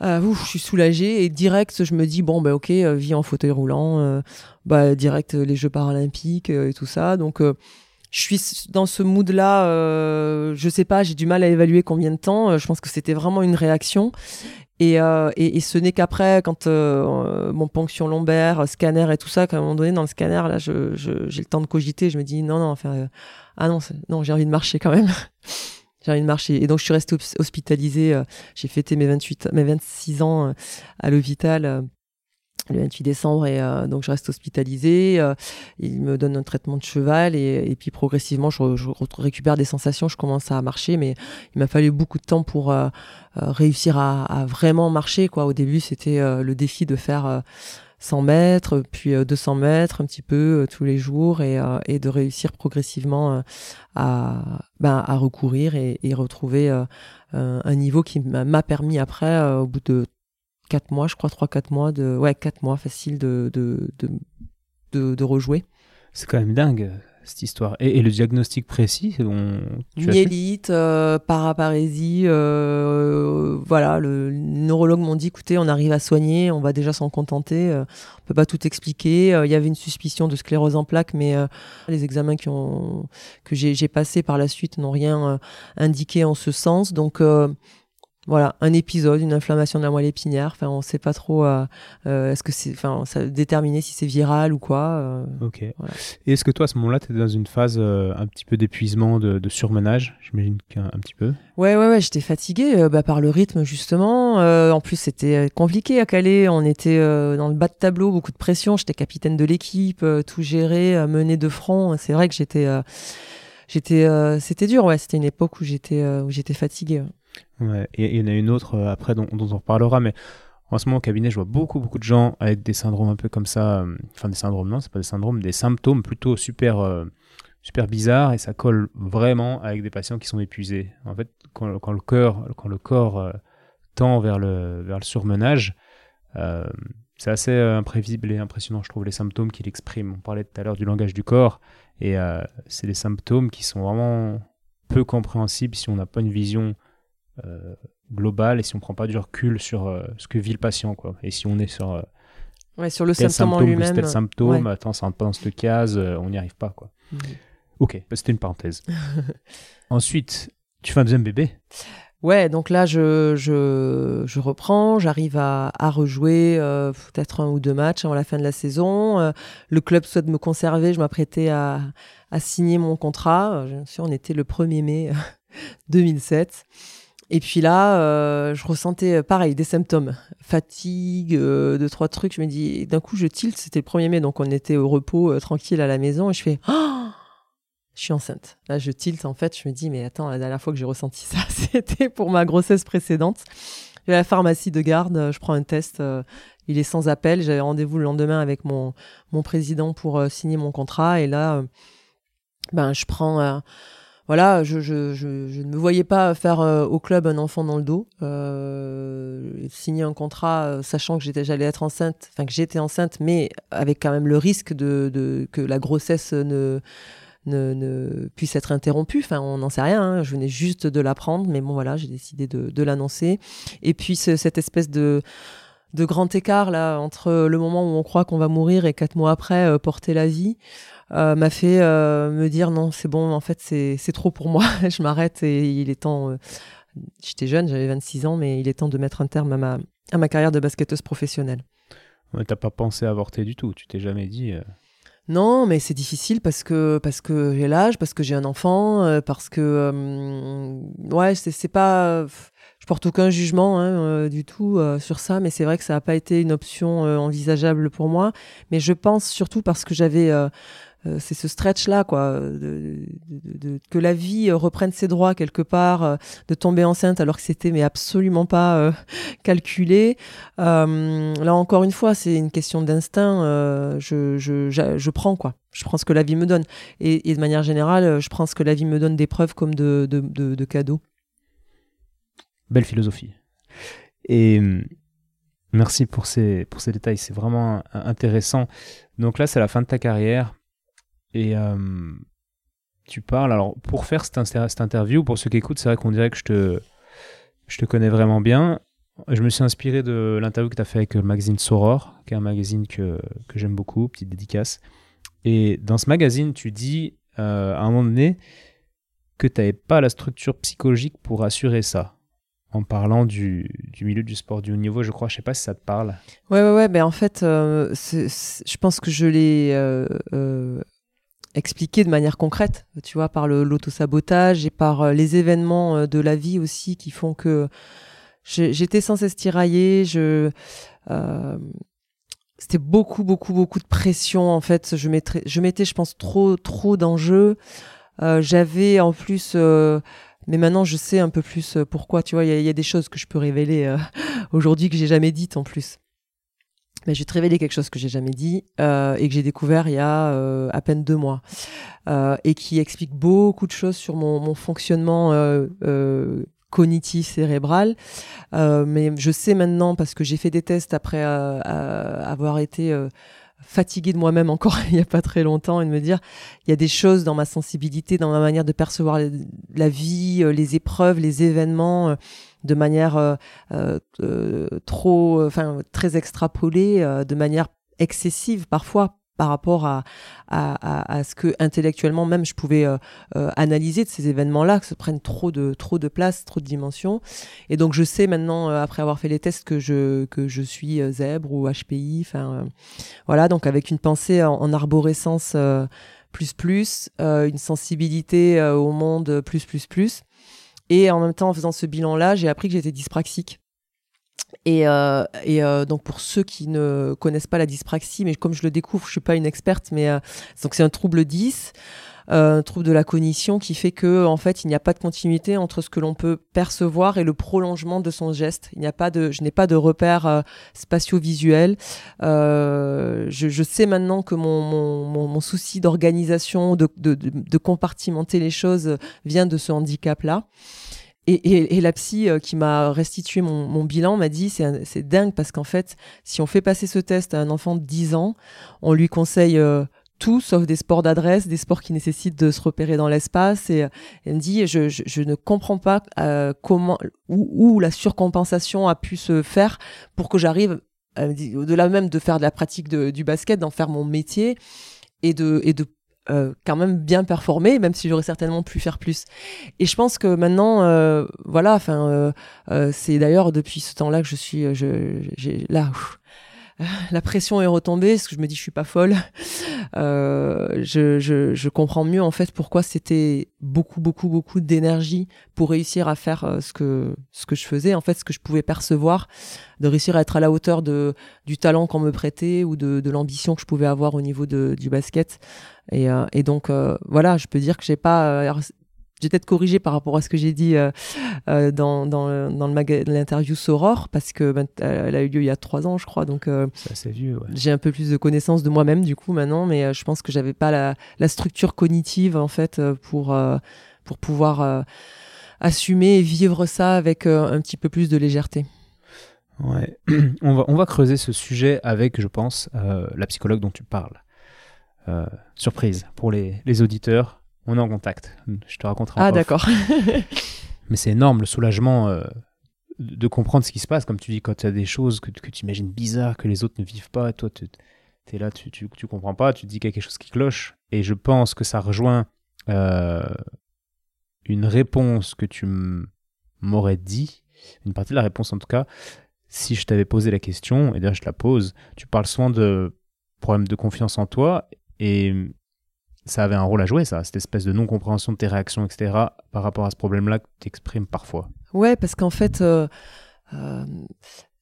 Euh, ouf, je suis soulagée et direct, je me dis, bon, bah ok, vie en fauteuil roulant, bah direct les Jeux paralympiques et tout ça. Donc, je suis dans ce mood là euh, je sais pas j'ai du mal à évaluer combien de temps euh, je pense que c'était vraiment une réaction. Et, euh, et, et, ce n'est qu'après quand euh, mon ponction lombaire scanner et tout ça qu'à un moment donné dans le scanner là je, j'ai le temps de cogiter je me dis non non enfin ah non non j'ai envie de marcher quand même. <laughs> J'ai envie de marcher. Et donc je suis restée hospitalisée j'ai fêté mes 28 mes 26 ans à l'hôpital le 28 décembre et euh, donc je reste hospitalisée. Euh, il me donne un traitement de cheval et, puis progressivement je, récupère des sensations, je commence à marcher, mais il m'a fallu beaucoup de temps pour euh, réussir à, vraiment marcher. Quoi. Au début c'était le défi de faire 100 mètres, puis 200 mètres un petit peu tous les jours et, de réussir progressivement à, ben, à recourir et, et retrouver un niveau qui m'a permis après, au bout de 4 mois, je crois, 3-4 mois, de, ouais, 4 mois facile de, de, de, de, rejouer. C'est quand même dingue cette histoire. Et, le diagnostic précis on... Myélite, euh, paraparésie, euh, voilà, le neurologue m'ont dit, écoutez, on arrive à soigner, on va déjà s'en contenter, euh, on peut pas tout expliquer. Il y avait une suspicion de sclérose en plaques, mais les examens qui ont, que j'ai passés par la suite n'ont rien indiqué en ce sens. Donc, voilà, un épisode, une inflammation de la moelle épinière. Enfin, on ne sait pas trop. Euh, euh, est-ce que c'est, enfin, ça déterminer si c'est viral ou quoi. Euh, ok. Et est-ce que toi, à ce moment-là, tu es dans une phase un petit peu d'épuisement, de, surmenage J'imagine qu'un un petit peu? Ouais, ouais, ouais. J'étais fatiguée bah, par le rythme justement. en plus, c'était compliqué à Calais. On était dans le bas de tableau, beaucoup de pression. J'étais capitaine de l'équipe, tout géré, mené de front. C'est vrai que j'étais, j'étais, c'était dur. Ouais, c'était une époque où j'étais, où j'étais fatiguée. Ouais, et il y en a une autre euh, après dont, on reparlera, mais en ce moment au cabinet, je vois beaucoup, beaucoup de gens avec des syndromes un peu comme ça. Euh, enfin, des syndromes, non, c'est pas des syndromes, des symptômes plutôt super, euh, super bizarres et ça colle vraiment avec des patients qui sont épuisés. En fait, quand, le, cœur, quand le corps tend vers le, vers le surmenage, c'est assez imprévisible et impressionnant, je trouve, les symptômes qu'il exprime. On parlait tout à l'heure du langage du corps et c'est des symptômes qui sont vraiment peu compréhensibles si on n'a pas une vision global et si on prend pas du recul sur euh, ce que vit le patient quoi et si on est sur euh, ouais, sur le symptôme, en lui-même tel symptôme attends ça rentre pas dans cette case on n'y arrive pas quoi mhm. ok bah, c'était une parenthèse <laughs> ensuite tu fais un deuxième bébé? Ouais, donc là, je, je, je reprends, j'arrive à, à, rejouer peut-être un ou deux matchs avant la fin de la saison. le club souhaite me conserver, je m'apprêtais à, à signer mon contrat. Je suis, on était le 1er mai <laughs> 2007. Et puis là, euh, je ressentais euh, pareil des symptômes, fatigue, euh, deux trois trucs. Je me dis, d'un coup, je tilte. C'était le 1er mai, donc on était au repos, tranquille à la maison, et je fais, oh, je suis enceinte. Là, je tilte en fait. Je me dis, mais attends, la dernière fois que j'ai ressenti ça, <laughs> c'était pour ma grossesse précédente. Je vais à la pharmacie de garde, je prends un test. il est sans appel. J'avais rendez-vous le lendemain avec mon mon président pour signer mon contrat, et là, ben, je prends voilà, je, je, je, ne me voyais pas faire euh, au club un enfant dans le dos, euh, signer un contrat euh, sachant que j'étais, j'allais être enceinte, enfin que j'étais enceinte, mais avec quand même le risque de, de que la grossesse ne, ne, ne, puisse être interrompue. Enfin, on n'en sait rien. Hein. Je venais juste de l'apprendre, mais bon voilà, j'ai décidé de, de l'annoncer. Et puis cette espèce de de grand écart là entre le moment où on croit qu'on va mourir et quatre mois après porter la vie. Euh, m'a fait euh, me dire non, c'est bon, en fait, c'est trop pour moi. <laughs> je m'arrête et il est temps. Euh, j'étais jeune, j'avais 26 ans, mais il est temps de mettre un terme à ma, à ma carrière de basketteuse professionnelle. Ouais, T'as pas pensé à avorter du tout, tu t'es jamais dit. Non, mais c'est difficile parce que parce que j'ai l'âge, parce que j'ai un enfant, parce que ouais, c'est pas je porte aucun jugement hein, du tout sur ça, mais c'est vrai que ça n'a pas été une option envisageable pour moi. Mais je pense surtout parce que j'avais c'est ce stretch là quoi de, que la vie euh, reprenne ses droits quelque part euh, de tomber enceinte alors que c'était mais absolument pas <laughs> calculé. Là encore une fois c'est une question d'instinct je, je, je, prends quoi. Je prends ce que la vie me donne. Et, de manière générale je prends ce que la vie me donne d'épreuves comme de, de, de, cadeaux. Belle philosophie. Et merci pour ces pour ces détails. C'est vraiment intéressant. Donc là c'est la fin de ta carrière et euh, tu parles, alors pour faire cette, interview, pour ceux qui écoutent, c'est vrai qu'on dirait que je te, je te connais vraiment bien. Je me suis inspiré de l'interview que tu as fait avec le magazine Soror, qui est un magazine que, que j'aime beaucoup, petite dédicace. Et dans ce magazine, tu dis euh, à un moment donné que tu n'avais pas la structure psychologique pour assurer ça. En parlant du, du, milieu du sport du haut niveau, je crois, je sais pas si ça te parle. Ouais, ouais, ouais. Ben en fait, euh, je pense que je l'ai expliquer de manière concrète, tu vois, par l'autosabotage et par euh, les événements euh, de la vie aussi qui font que j'étais sans cesse tiraillée. Je, euh, c'était beaucoup, beaucoup, beaucoup de pression. En fait, je mettais, je mettais, je pense, trop, trop d'enjeux. Euh, j'avais en plus, euh, mais maintenant je sais un peu plus pourquoi. Tu vois, il y, a des choses que je peux révéler <laughs> aujourd'hui que j'ai jamais dites en plus. Mais je vais te révéler quelque chose que j'ai jamais dit et que j'ai découvert il y a à peine deux mois et qui explique beaucoup de choses sur mon, mon fonctionnement cognitif cérébral. mais je sais maintenant parce que j'ai fait des tests après avoir été fatiguée de moi-même encore <laughs> il n'y a pas très longtemps et de me dire il y a des choses dans ma sensibilité, dans ma manière de percevoir la vie, euh, les épreuves, les événements euh, de manière euh, trop, enfin très extrapolée, de manière excessive parfois par rapport à, à, à, ce que intellectuellement même je pouvais euh, euh, analyser de ces événements-là, que se prennent trop de, trop de place, trop de dimensions. Et donc je sais maintenant, euh, après avoir fait les tests, que je, que je suis zèbre ou HPI. Enfin voilà, donc avec une pensée en, arborescence plus plus, une sensibilité au monde plus plus plus. Et en même temps, en faisant ce bilan-là, j'ai appris que j'étais dyspraxique. Et, euh, euh, donc pour ceux qui ne connaissent pas la dyspraxie, mais comme je le découvre, je suis pas une experte, mais euh, donc c'est un trouble 10, un trouble de la cognition qui fait que en fait il n'y a pas de continuité entre ce que l'on peut percevoir et le prolongement de son geste. Il n'y a pas de, je n'ai pas de repère spatio-visuel. Je, sais maintenant que mon, souci d'organisation, de, compartimenter les choses vient de ce handicap-là. Et, la psy euh, qui m'a restitué mon, bilan m'a dit c'est dingue parce qu'en fait, si on fait passer ce test à un enfant de 10 ans, on lui conseille euh, tout sauf des sports d'adresse, des sports qui nécessitent de se repérer dans l'espace. Et elle me dit je, je, ne comprends pas euh, comment où, où, la surcompensation a pu se faire pour que j'arrive au-delà même de faire de la pratique du basket, d'en faire mon métier et de euh, quand même bien performé, même si j'aurais certainement pu faire plus. Et je pense que maintenant, euh, voilà, enfin, euh, c'est d'ailleurs depuis ce temps-là que je suis, je, j'ai là, la pression est retombée, parce que je me dis je suis pas folle. Euh, je, je, je, comprends mieux en fait pourquoi c'était beaucoup beaucoup beaucoup d'énergie pour réussir à faire euh, ce que ce que je faisais, en fait ce que je pouvais percevoir, de réussir à être à la hauteur de du talent qu'on me prêtait ou de, de l'ambition que je pouvais avoir au niveau de, du basket. Et, euh, et donc euh, voilà, je peux dire que j'ai pas j'ai peut-être corrigé par rapport à ce que j'ai dit euh, euh, dans, dans, dans l'interview Soror, parce que ben, elle a eu lieu il y a trois ans, je crois. Donc, euh, j'ai un peu plus de connaissance de moi-même, du coup, maintenant, mais je pense que j'avais pas la, la, structure cognitive, en fait, pour, pour pouvoir assumer et vivre ça avec un petit peu plus de légèreté. Ouais, <clears throat> on va, on va creuser ce sujet avec, je pense, la psychologue dont tu parles. surprise pour les, les auditeurs on est en contact. Je te raconterai. Ah, d'accord. <laughs> Mais c'est énorme le soulagement euh, de comprendre ce qui se passe. Comme tu dis, quand tu as des choses que, que tu imagines bizarres, que les autres ne vivent pas, toi, tu es là, tu, tu, tu, comprends pas, tu te dis qu'il y a quelque chose qui cloche. Et je pense que ça rejoint euh, une réponse que tu m'aurais dit, une partie de la réponse en tout cas, si je t'avais posé la question, et d'ailleurs je te la pose, tu parles souvent de problèmes de confiance en toi. Et ça avait un rôle à jouer, ça, cette espèce de non-compréhension de tes réactions, etc., par rapport à ce problème-là que tu exprimes parfois. Ouais, parce qu'en fait, euh, euh,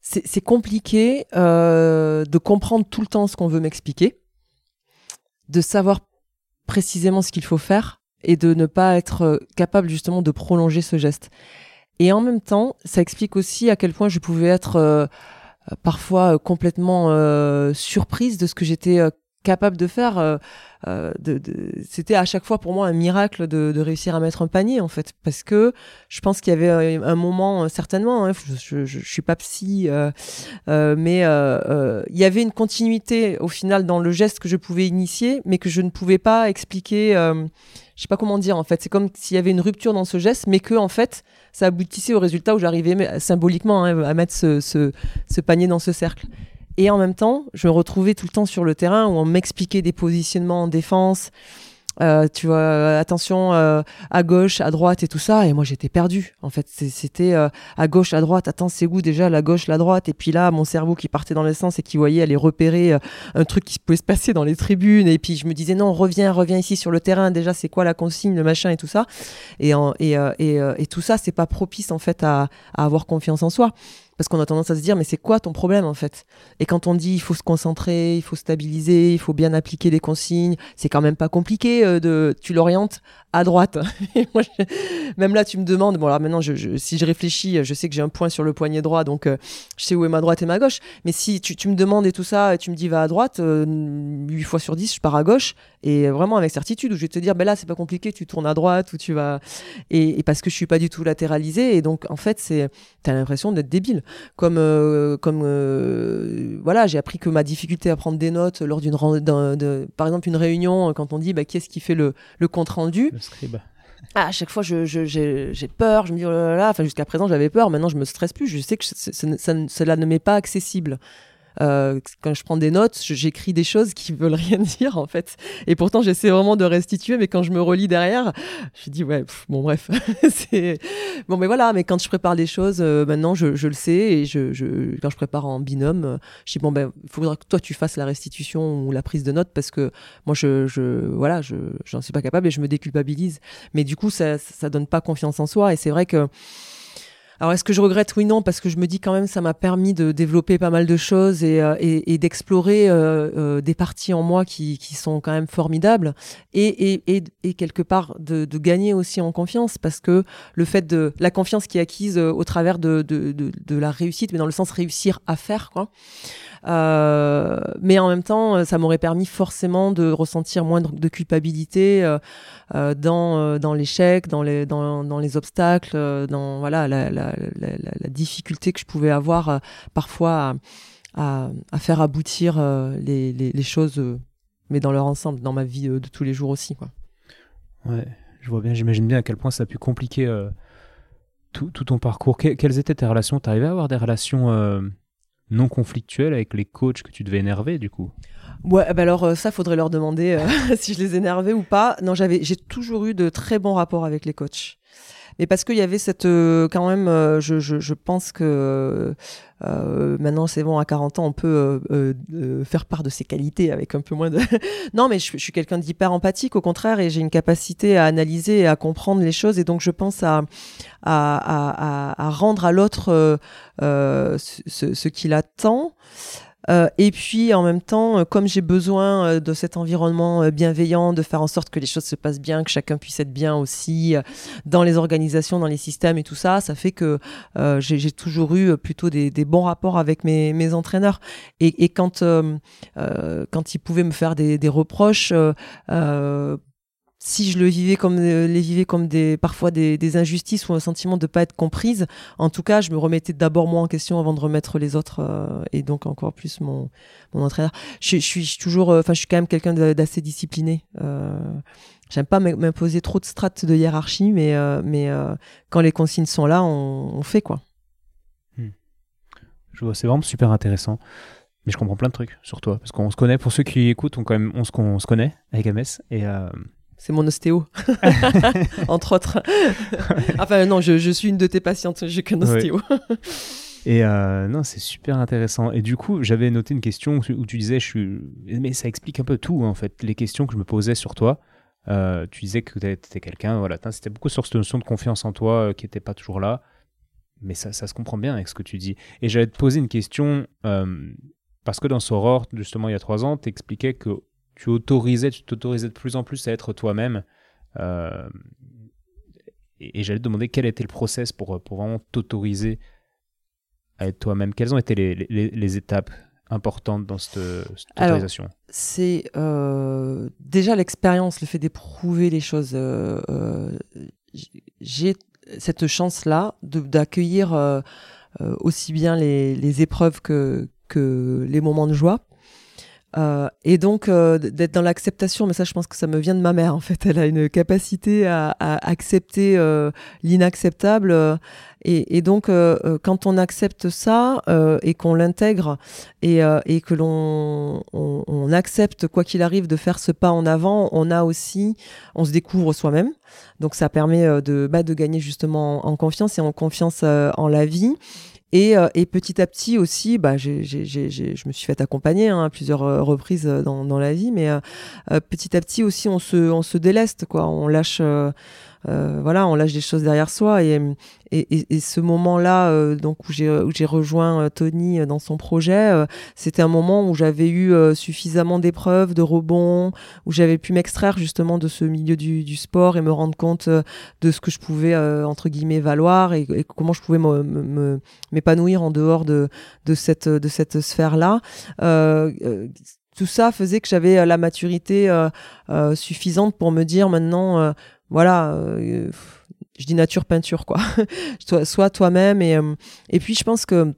c'est compliqué euh, de comprendre tout le temps ce qu'on veut m'expliquer, de savoir précisément ce qu'il faut faire et de ne pas être capable justement de prolonger ce geste. Et en même temps, ça explique aussi à quel point je pouvais être parfois complètement surprise de ce que j'étais capable de faire. Euh, euh, de, de, c'était à chaque fois pour moi un miracle de, de, réussir à mettre un panier en fait, parce que je pense qu'il y avait un, moment certainement. Hein, je, je, suis pas psy, euh, euh mais euh, il y avait une continuité au final dans le geste que je pouvais initier, mais que je ne pouvais pas expliquer. je sais pas comment dire en fait. C'est comme s'il y avait une rupture dans ce geste, mais que en fait ça aboutissait au résultat où j'arrivais symboliquement hein, à mettre ce, ce, ce panier dans ce cercle. Et en même temps, je me retrouvais tout le temps sur le terrain où on m'expliquait des positionnements en défense. Euh, tu vois, euh, attention euh, à gauche, à droite et tout ça. Et moi, j'étais perdu. En fait, c'était euh, à gauche, à droite. Attends, c'est où déjà la gauche, la droite? Et puis là, mon cerveau qui partait dans l'essence et qui voyait aller repérer un truc qui pouvait se passer dans les tribunes. Et puis je me disais non, reviens, reviens ici sur le terrain. Déjà, c'est quoi la consigne, le machin et tout ça? Et, en, et, et, et, tout ça, c'est pas propice en fait à, à avoir confiance en soi parce qu'on a tendance à se dire mais c'est quoi ton problème en fait? Et quand on dit il faut se concentrer, il faut stabiliser, il faut bien appliquer les consignes, c'est quand même pas compliqué euh, de tu l'orientes à droite. <laughs> même là, tu me demandes, bon alors maintenant, je, si je réfléchis, je sais que j'ai un point sur le poignet droit, donc euh, je sais où est ma droite et ma gauche. Mais si tu, me demandes et tout ça, et tu me dis va à droite, euh, 8 fois sur 10, je pars à gauche, et vraiment avec certitude, où je vais te dire, ben là, c'est pas compliqué, tu tournes à droite, ou tu vas... Et, parce que je suis pas du tout latéralisé, et donc en fait, c'est t'as l'impression d'être débile. Comme, euh, comme euh, voilà, j'ai appris que ma difficulté à prendre des notes lors d'une... Par exemple, une réunion, quand on dit, bah, qui est-ce qui fait le, le compte-rendu ah, à chaque fois, j'ai je, peur, je me dis, oh là jusqu'à présent, j'avais peur, maintenant, je me stresse plus, je sais que cela ne m'est pas accessible. Euh, quand je prends des notes, j'écris des choses qui veulent rien <laughs> dire en fait. Et pourtant, j'essaie vraiment de restituer, mais quand je me relis derrière, je dis ouais, bon bref, <laughs> bon, mais voilà. Mais quand je prépare des choses, euh, maintenant je, je, le sais et je, je, quand je prépare en binôme, euh, je dis bon ben, il faudra que toi tu fasses la restitution ou la prise de notes parce que moi je, je voilà, je j'en suis pas capable et je me déculpabilise. Mais du coup, ça, ça donne pas confiance en soi et c'est vrai que alors est-ce que je regrette? Oui, non, parce que je me dis quand même ça m'a permis de développer pas mal de choses et, euh, et, d'explorer euh, euh, des parties en moi qui, qui, sont quand même formidables et, et quelque part de, de, gagner aussi en confiance parce que le fait de la confiance qui est acquise au travers de, de, de, la réussite, mais dans le sens réussir à faire, quoi. Euh, mais en même temps, ça m'aurait permis forcément de ressentir moins de, culpabilité euh, dans, dans l'échec, dans les, dans, dans les obstacles, dans voilà la, la, la, difficulté que je pouvais avoir euh, parfois à, faire aboutir euh, les, les, choses, euh, mais dans leur ensemble, dans ma vie de tous les jours aussi. Quoi. Ouais, je vois bien, j'imagine bien à quel point ça a pu compliquer tout, tout, ton parcours. quelles étaient tes relations? Tu arrivais à avoir des relations non conflictuelles avec les coachs que tu devais énerver du coup? Ouais, bah alors ça, faudrait leur demander <laughs> si je les énervais ou pas. Non, j'avais, j'ai toujours eu de très bons rapports avec les coachs mais parce qu'il y avait cette euh, quand même euh, je, je, je, pense que euh, maintenant c'est bon à 40 ans on peut faire part de ses qualités avec un peu moins de <laughs> non mais je, je suis quelqu'un d'hyper empathique au contraire et j'ai une capacité à analyser et à comprendre les choses et donc je pense à à, à, à rendre à l'autre ce, ce qu'il attend euh, et puis en même temps, euh, comme j'ai besoin euh, de cet environnement bienveillant, de faire en sorte que les choses se passent bien, que chacun puisse être bien aussi dans les organisations, dans les systèmes et tout ça, ça fait que j'ai toujours eu plutôt des, bons rapports avec mes, entraîneurs. Et, quand, quand ils pouvaient me faire des reproches, si je le vivais comme euh, les vivais comme des parfois des, injustices ou un sentiment de pas être comprise, en tout cas, je me remettais d'abord moi en question avant de remettre les autres euh, et donc encore plus mon mon entraîneur. Je, suis toujours, euh, enfin, je suis quand même quelqu'un d'assez discipliné. J'aime pas m'imposer trop de strates de hiérarchie, mais mais quand les consignes sont là, on, fait quoi. Hmm. Je vois, c'est vraiment super intéressant. Mais je comprends plein de trucs sur toi parce qu'on se connaît. Pour ceux qui écoutent, on quand même on se, on connaît avec MS et c'est mon ostéo, <laughs> entre autres. enfin, non, je, suis une de tes patientes, j'ai qu'un ostéo. Et euh, non, c'est super intéressant. Et du coup, j'avais noté une question où tu disais, je suis... mais ça explique un peu tout, en fait, les questions que je me posais sur toi. Euh, tu disais que tu étais quelqu'un, voilà, c'était beaucoup sur cette notion de confiance en toi euh, qui n'était pas toujours là. Mais ça, ça, se comprend bien avec ce que tu dis. Et j'allais te poser une question, parce que dans Soror, justement, il y a trois ans, tu expliquais que tu autorisais, tu t'autorisais de plus en plus à être toi-même. Euh, et, j'allais te demander quel était le process pour, pour vraiment t'autoriser à être toi-même. Quelles ont été les, les, étapes importantes dans cette, autorisation? C'est euh, déjà l'expérience, le fait d'éprouver les choses. Euh, j'ai cette chance-là d'accueillir aussi bien les, les épreuves que, que les moments de joie. Euh, et donc euh, d'être dans l'acceptation, mais ça je pense que ça me vient de ma mère en fait. <laughs> Elle a une capacité à, accepter euh, l'inacceptable. Et, donc quand on accepte ça et qu'on l'intègre et, que l'on on, on, accepte quoi qu'il arrive de faire ce pas en avant, on a aussi, on se découvre soi-même. Donc ça permet de, bah, de gagner justement en, en confiance et en confiance en la vie. Et, euh, et, petit à petit aussi, bah, je me suis fait accompagner hein, à plusieurs euh, reprises dans, dans la vie, mais euh, petit à petit aussi, on se, on se déleste, quoi. On lâche, voilà, on lâche des choses derrière soi. Et, et, et, ce moment-là, donc où j'ai rejoint Tony dans son projet, c'était un moment où j'avais eu suffisamment d'épreuves, de rebonds, où j'avais pu m'extraire justement de ce milieu du, du, sport et me rendre compte de ce que je pouvais entre guillemets valoir et, comment je pouvais m'épanouir en dehors de, de cette de cette sphère-là tout ça faisait que j'avais euh, la maturité euh, euh, suffisante pour me dire maintenant, voilà, je dis nature peinture quoi. <laughs> Sois toi-même et et puis je pense que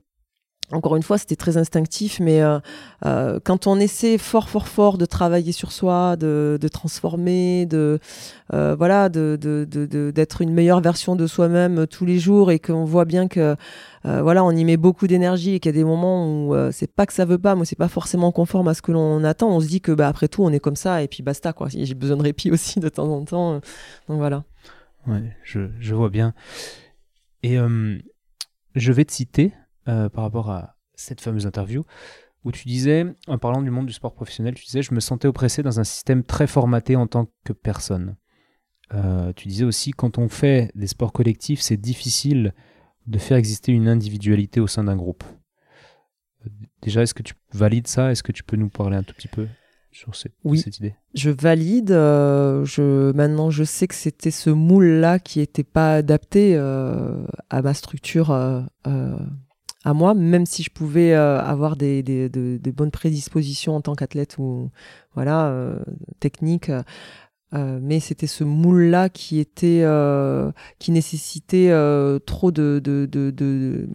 encore une fois, c'était très instinctif, mais euh, euh, quand on essaie fort, fort, fort de travailler sur soi, de, de transformer, de euh, voilà, de, d'être une meilleure version de soi-même tous les jours, et qu'on voit bien que voilà, on y met beaucoup d'énergie et qu'il y a des moments où c'est pas que ça veut pas, moi c'est pas forcément conforme à ce que l'on attend. On se dit que bah après tout, on est comme ça et puis basta quoi. J'ai besoin de répit <laughs> aussi de temps en temps, donc voilà. Ouais, je, je vois bien. Et je vais te citer euh, par rapport à cette fameuse interview où tu disais, en parlant du monde du sport professionnel, tu disais, je me sentais oppressé dans un système très formaté en tant que personne. Euh, tu disais aussi, quand on fait des sports collectifs, c'est difficile de faire exister une individualité au sein d'un groupe. Déjà, est-ce que tu valides ça? Est-ce que tu peux nous parler un tout petit peu sur cette, oui, cette idée? Je valide. Euh, je, maintenant, je sais que c'était ce moule-là qui n'était pas adapté à ma structure à moi, même si je pouvais euh, avoir des, des, de, bonnes prédispositions en tant qu'athlète ou voilà euh, technique. Euh, mais c'était ce moule-là qui était, qui nécessitait trop de, de, de euh,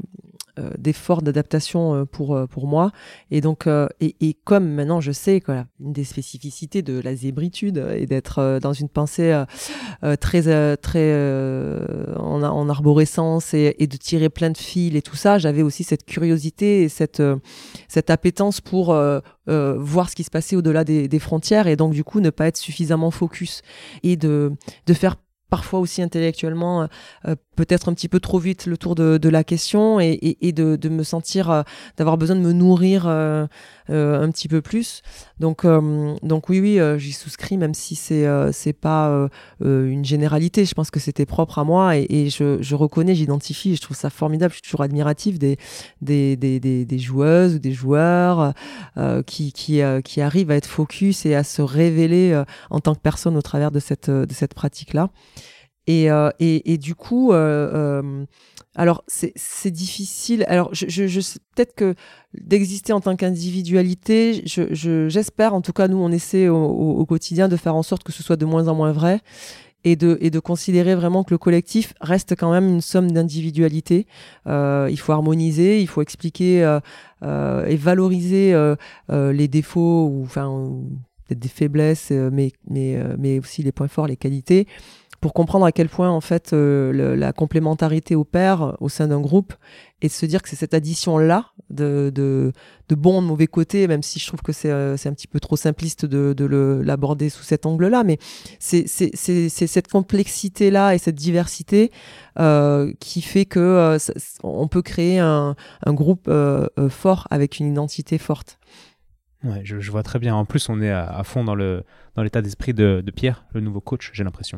d'efforts d'adaptation euh, pour euh, pour moi. Et donc et, et, comme maintenant je sais que une des spécificités de la zébritude est d'être dans une pensée très très en, en, arborescence et, et, de tirer plein de fils et tout ça j'avais aussi cette curiosité et cette cette appétence pour voir ce qui se passait au-delà des, des, frontières et donc du coup ne pas être suffisamment focus et de de faire parfois aussi intellectuellement euh, peut-être un petit peu trop vite le tour de, de la question et, et, et de, de, me sentir euh, d'avoir besoin de me nourrir euh, un petit peu plus. Donc donc oui oui j'y souscris même si c'est c'est pas une généralité. Je pense que c'était propre à moi et, et je, je, reconnais j'identifie je trouve ça formidable. Je suis toujours admiratif des des, des, des, des joueuses ou des joueurs qui qui, qui arrivent à être focus et à se révéler en tant que personne au travers de cette de cette pratique là et, euh, et, du coup, euh, euh, alors c'est difficile. Alors, peut-être que d'exister en tant qu'individualité, j'espère, en tout cas, nous, on essaie au, quotidien de faire en sorte que ce soit de moins en moins vrai et de, considérer vraiment que le collectif reste quand même une somme d'individualité. Il faut harmoniser, il faut expliquer et valoriser les défauts ou enfin des faiblesses, mais aussi les points forts, les qualités pour comprendre à quel point en fait euh, la complémentarité opère au sein d'un groupe et de se dire que c'est cette addition là de, de, de bons de mauvais côtés même si je trouve que c'est euh, un petit peu trop simpliste de, de l'aborder sous cet angle là mais c'est cette complexité là et cette diversité euh, qui fait que euh, on peut créer un, un groupe fort avec une identité forte Ouais, je, vois très bien. En plus, on est à fond dans le dans l'état d'esprit de, de, Pierre, le nouveau coach, j'ai l'impression.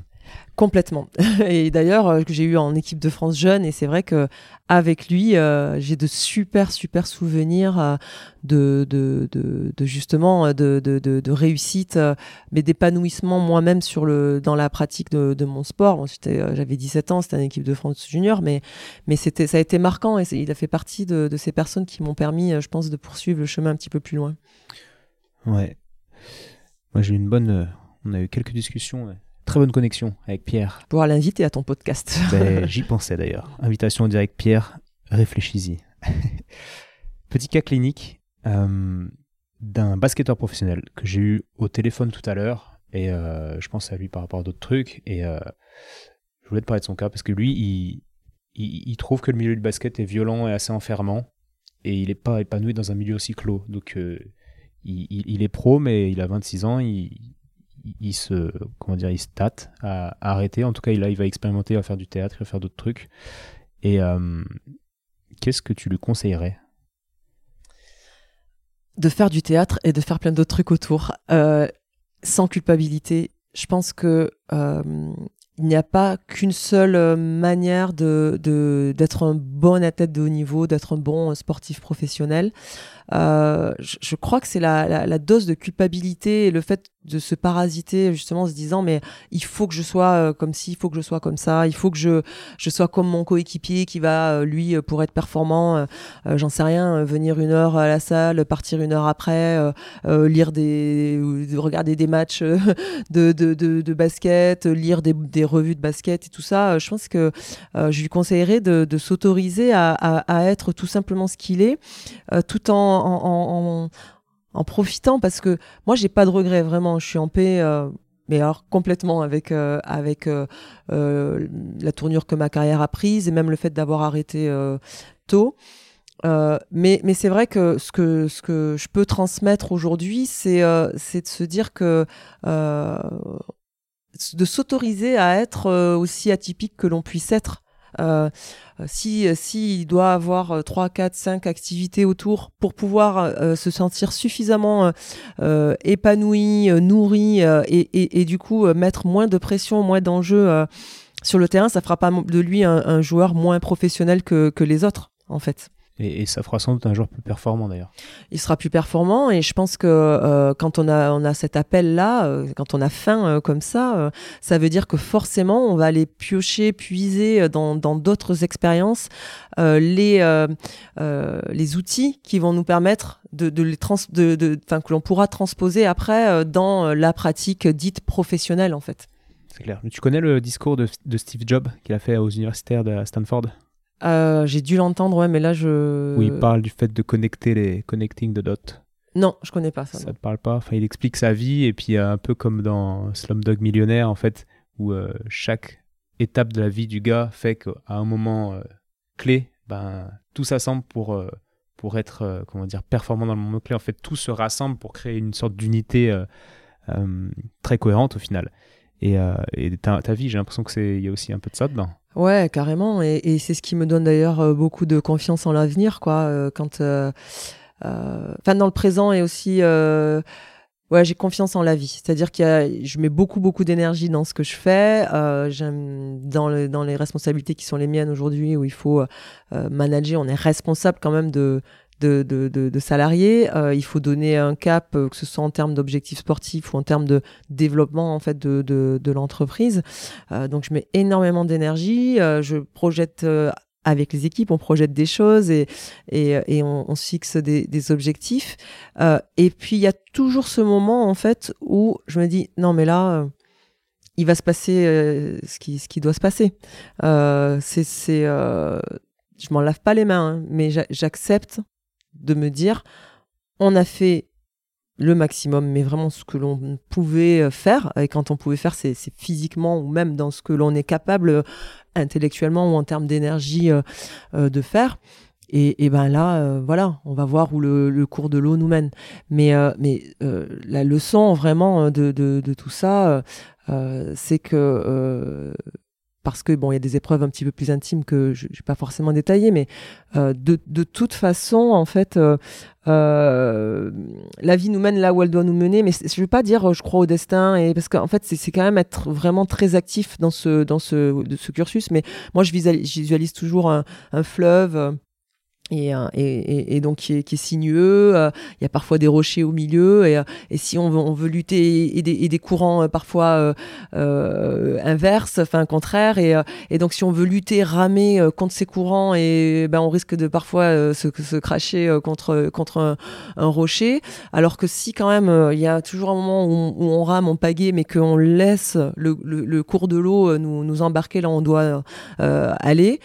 Complètement. <laughs> Et d'ailleurs, euh, que j'ai eu en équipe de France jeune, et c'est vrai que avec lui, euh, j'ai de super super souvenirs euh, de, de, de, de, justement de, de, de réussite, euh, mais d'épanouissement moi-même sur le dans la pratique de, de mon sport. Bon, j'avais 17 ans, c'était une équipe de France junior, mais mais c'était ça a été marquant et il a fait partie de, de ces personnes qui m'ont permis, je pense, de poursuivre le chemin un petit peu plus loin. Ouais. Moi, j'ai eu une bonne. Euh, on a eu quelques discussions. Très bonne connexion avec Pierre. Pour l'inviter à ton podcast. Ben, <laughs> j'y pensais d'ailleurs. Invitation direct Pierre, réfléchis-y. <laughs> Petit cas clinique euh, d'un basketteur professionnel que j'ai eu au téléphone tout à l'heure. Et euh, je pense à lui par rapport à d'autres trucs. Et je voulais te parler de son cas parce que lui, il, il, trouve que le milieu du basket est violent et assez enfermant. Et il n'est pas épanoui dans un milieu aussi clos. Donc il, est pro, mais il a 26 ans, il, il se, comment dire, il se tâte à, arrêter. En tout cas, il, va expérimenter, il va faire du théâtre, il va faire d'autres trucs. Et euh, qu'est-ce que tu lui conseillerais? De faire du théâtre et de faire plein d'autres trucs autour, euh, sans culpabilité. Je pense que euh, il n'y a pas qu'une seule manière de, d'être un bon athlète de haut niveau, d'être un bon sportif professionnel. Euh, je, crois que c'est la, la, dose de culpabilité et le fait de se parasiter justement en se disant mais il faut que je sois euh, comme ci, il faut que je sois comme ça, il faut que je, je sois comme mon coéquipier qui va euh, lui pour être performant, j'en sais rien, venir une heure à la salle, partir une heure après, lire des, regarder des matchs <laughs> de, de, de, de basket, lire des, des, revues de basket et tout ça. je pense que je lui conseillerais de, de s'autoriser à, à, à, être tout simplement ce qu'il est, tout en en, profitant parce que moi j'ai pas de regrets vraiment je suis en paix euh, mais alors complètement avec euh, avec euh, la tournure que ma carrière a prise et même le fait d'avoir arrêté tôt mais, mais c'est vrai que ce, que ce que je peux transmettre aujourd'hui, c'est c'est de se dire que de s'autoriser à être aussi atypique que l'on puisse être. Euh, si s'il doit avoir 3, 4, 5 activités autour pour pouvoir euh, se sentir suffisamment euh, épanoui, nourri et, et, du coup mettre moins de pression, moins d'enjeux sur le terrain, ça fera pas de lui un, un joueur moins professionnel que, que les autres en fait. Et, ça fera sans doute un joueur plus performant d'ailleurs. Il sera plus performant et je pense que euh, quand on a, on a cet appel-là, euh, quand on a faim euh, comme ça, ça veut dire que forcément on va aller piocher, puiser dans d'autres expériences les, les outils qui vont nous permettre de, de les trans, de, de que l'on pourra transposer après dans la pratique dite professionnelle en fait. C'est clair. Tu connais le discours de, de Steve Jobs qu'il a fait aux universitaires de Stanford? Euh, j'ai dû l'entendre, ouais, mais là je. Où il parle du fait de connecter les connecting the dots. Non, je connais pas ça. Ça te parle pas. Enfin, il explique sa vie et puis un peu comme dans Slumdog Millionnaire en fait, où euh, chaque étape de la vie du gars fait qu'à un moment euh, clé, ben tout s'assemble pour pour être comment dire performant dans le moment clé. En fait, tout se rassemble pour créer une sorte d'unité très cohérente au final. Et, et ta, ta vie, j'ai l'impression que c'est il y a aussi un peu de ça dedans. Ouais, carrément. Et, c'est ce qui me donne d'ailleurs euh, beaucoup de confiance en l'avenir, quoi. Euh, quand, euh, enfin, dans le présent et aussi, ouais, j'ai confiance en la vie. C'est-à-dire que je mets beaucoup, beaucoup d'énergie dans ce que je fais. j'aime dans, dans les responsabilités qui sont les miennes aujourd'hui, où il faut manager. On est responsable quand même de de, salariés. Euh, il faut donner un cap, euh, que ce soit en termes d'objectifs sportifs ou en termes de développement en fait de, l'entreprise. Euh, donc je mets énormément d'énergie. je projette avec les équipes, on projette des choses et, et, on, se fixe des, objectifs. et puis il y a toujours ce moment en fait où je me dis non mais là il va se passer ce, qui, ce qui doit se passer. c'est, je m'en lave pas les mains, hein, mais j'accepte de me dire, on a fait le maximum, mais vraiment ce que l'on pouvait euh, faire. Et quand on pouvait faire, c'est physiquement ou même dans ce que l'on est capable euh, intellectuellement ou en termes d'énergie euh, de faire. Et, ben là, voilà, on va voir où le, cours de l'eau nous mène. Mais, mais la leçon vraiment de, de tout ça, c'est que parce que bon, il y a des épreuves un petit peu plus intimes que je n'ai pas forcément détaillées, mais euh, de, toute façon, en fait, euh, euh, la vie nous mène là où elle doit nous mener. Mais je ne veux pas dire je crois au destin, et parce qu'en fait, c'est quand même être vraiment très actif dans ce dans ce, cursus. Mais moi, je visualise, toujours un, fleuve et, et, et, donc qui est, qui est sinueux. Euh, il y a parfois des rochers au milieu. Et, euh, et si on veut, on veut lutter et des, des courants parfois euh, inverses, enfin contraires. Et, donc si on veut lutter, ramer contre ces courants, et ben on risque de parfois se, se cracher contre contre un, un, rocher. Alors que si quand même il y a toujours un moment où, où on rame, on pagaie, mais qu'on laisse le, le, le, cours de l'eau nous, nous embarquer là où on doit aller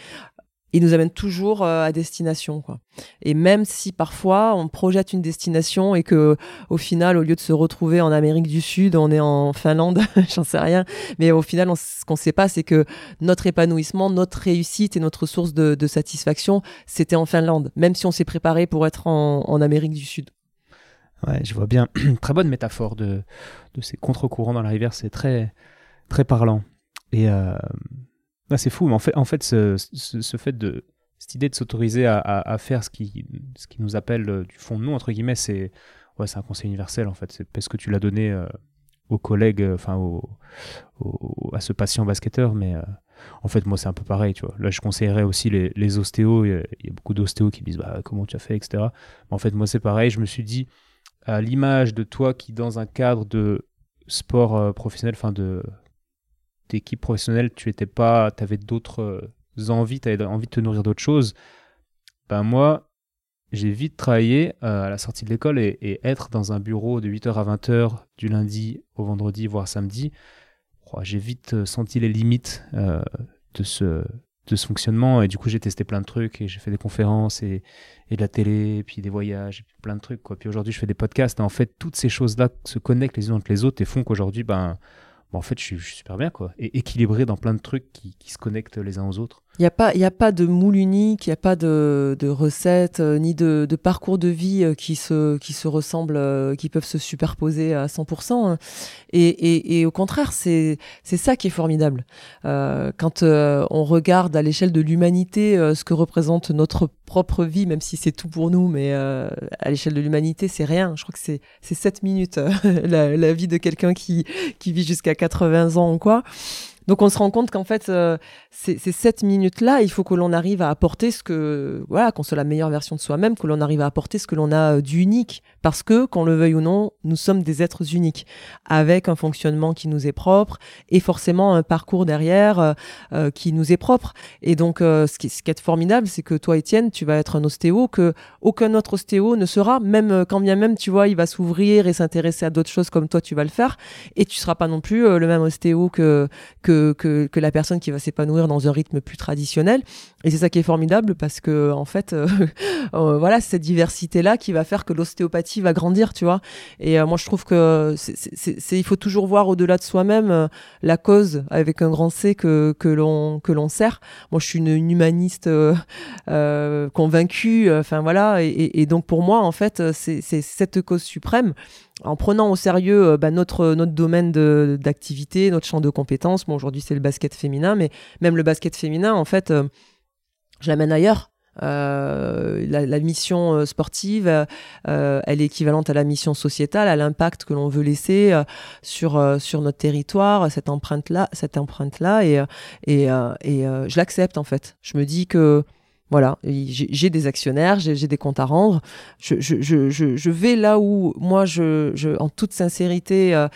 il nous amène toujours euh, à destination quoi. Et même si parfois on projette une destination et que au final au lieu de se retrouver en Amérique du Sud, on est en Finlande, <laughs> j'en sais rien, mais au final ce qu'on sait pas c'est que notre épanouissement, notre réussite et notre source de, satisfaction, c'était en Finlande, même si on s'est préparé pour être en, Amérique du Sud. Ouais, je vois bien. <clears throat> très bonne métaphore de, de ces contre-courants dans la rivière, c'est très très parlant. Et euh, ah, c'est fou, mais en fait, ce, fait de cette idée de s'autoriser à, à, faire ce qui, nous appelle euh, du fond de nous, entre guillemets, c'est un conseil universel en fait. C'est parce que tu l'as donné euh, aux collègues, enfin à ce patient basketteur, mais en fait, moi, c'est un peu pareil. Là, je conseillerais aussi les, les ostéos. Il y, a, beaucoup d'ostéos qui me disent, bah, comment tu as fait, etc. en fait, moi, c'est pareil. Je me suis dit, à l'image de toi qui, dans un cadre de sport euh, professionnel, enfin, de d'équipe professionnelle, tu étais pas, avais d'autres euh, envies, tu avais envie de te nourrir d'autres choses. Ben, moi, j'ai vite travaillé euh, à la sortie de l'école et, être dans un bureau de 8h à 20h du lundi au vendredi, voire samedi, j'ai vite euh, senti les limites de, ce, de ce fonctionnement. Et du coup, j'ai testé plein de trucs et j'ai fait des conférences et, et, de la télé, puis des voyages, et puis plein de trucs. Quoi. Puis aujourd'hui, je fais des podcasts. Et en fait, toutes ces choses-là se connectent les unes entre les autres et font qu'aujourd'hui, ben, en fait, je suis, super bien. Quoi. Et équilibré dans plein de trucs qui se connectent les uns aux autres. Il n'y a, pas, a pas de moule unique, il n'y a pas de, de recette, euh, ni de, de, parcours de vie euh, qui se, qui se ressemblent, euh, qui peuvent se superposer à 100%. Hein. Et, et, et au contraire, c'est ça qui est formidable. Euh, quand on regarde à l'échelle de l'humanité ce que représente notre propre vie, même si c'est tout pour nous, mais à l'échelle de l'humanité, c'est rien. Je crois que c'est 7 minutes, <laughs> la, la, vie de quelqu'un qui, qui vit jusqu'à 80 ans ou quoi. Donc on se rend compte qu'en fait, euh, ces, sept minutes-là, il faut que l'on arrive à apporter ce que, voilà, qu'on soit la meilleure version de soi-même, que l'on arrive à apporter ce que l'on a euh, d'unique. Parce que, qu'on le veuille ou non, nous sommes des êtres uniques, avec un fonctionnement qui nous est propre et forcément un parcours derrière euh, qui nous est propre. Et donc, ce, qui, ce qui est formidable, c'est que toi, Étienne, tu vas être un ostéo que aucun autre ostéo ne sera, même quand bien même, tu vois, il va s'ouvrir et s'intéresser à d'autres choses comme toi, tu vas le faire. Et tu seras pas non plus le même ostéo que, que que, la personne qui va s'épanouir dans un rythme plus traditionnel. Et c'est ça qui est formidable parce que, en fait, euh, <laughs> euh, voilà, cette diversité-là qui va faire que l'ostéopathie va grandir, tu vois. Et euh, moi, je trouve que c'est, il faut toujours voir au-delà de soi-même la cause avec un grand C que, l'on, que l'on sert. Moi, je suis une, humaniste convaincue, enfin voilà. Et, donc, pour moi, en fait, c'est, cette cause suprême en prenant au sérieux euh, bah, notre, notre domaine d'activité, notre champ de compétences. Bon, aujourd'hui, c'est le basket féminin, mais même le basket féminin, en fait, euh, je l'amène ailleurs. Euh, la, mission sportive, elle est équivalente à la mission sociétale, à l'impact que l'on veut laisser sur sur notre territoire, cette empreinte là, cette empreinte là, et et, et je l'accepte en fait. Je me dis que voilà, j'ai des actionnaires, j'ai des comptes à rendre. Je, je, je, je, vais là où moi, je, en toute sincérité, euh,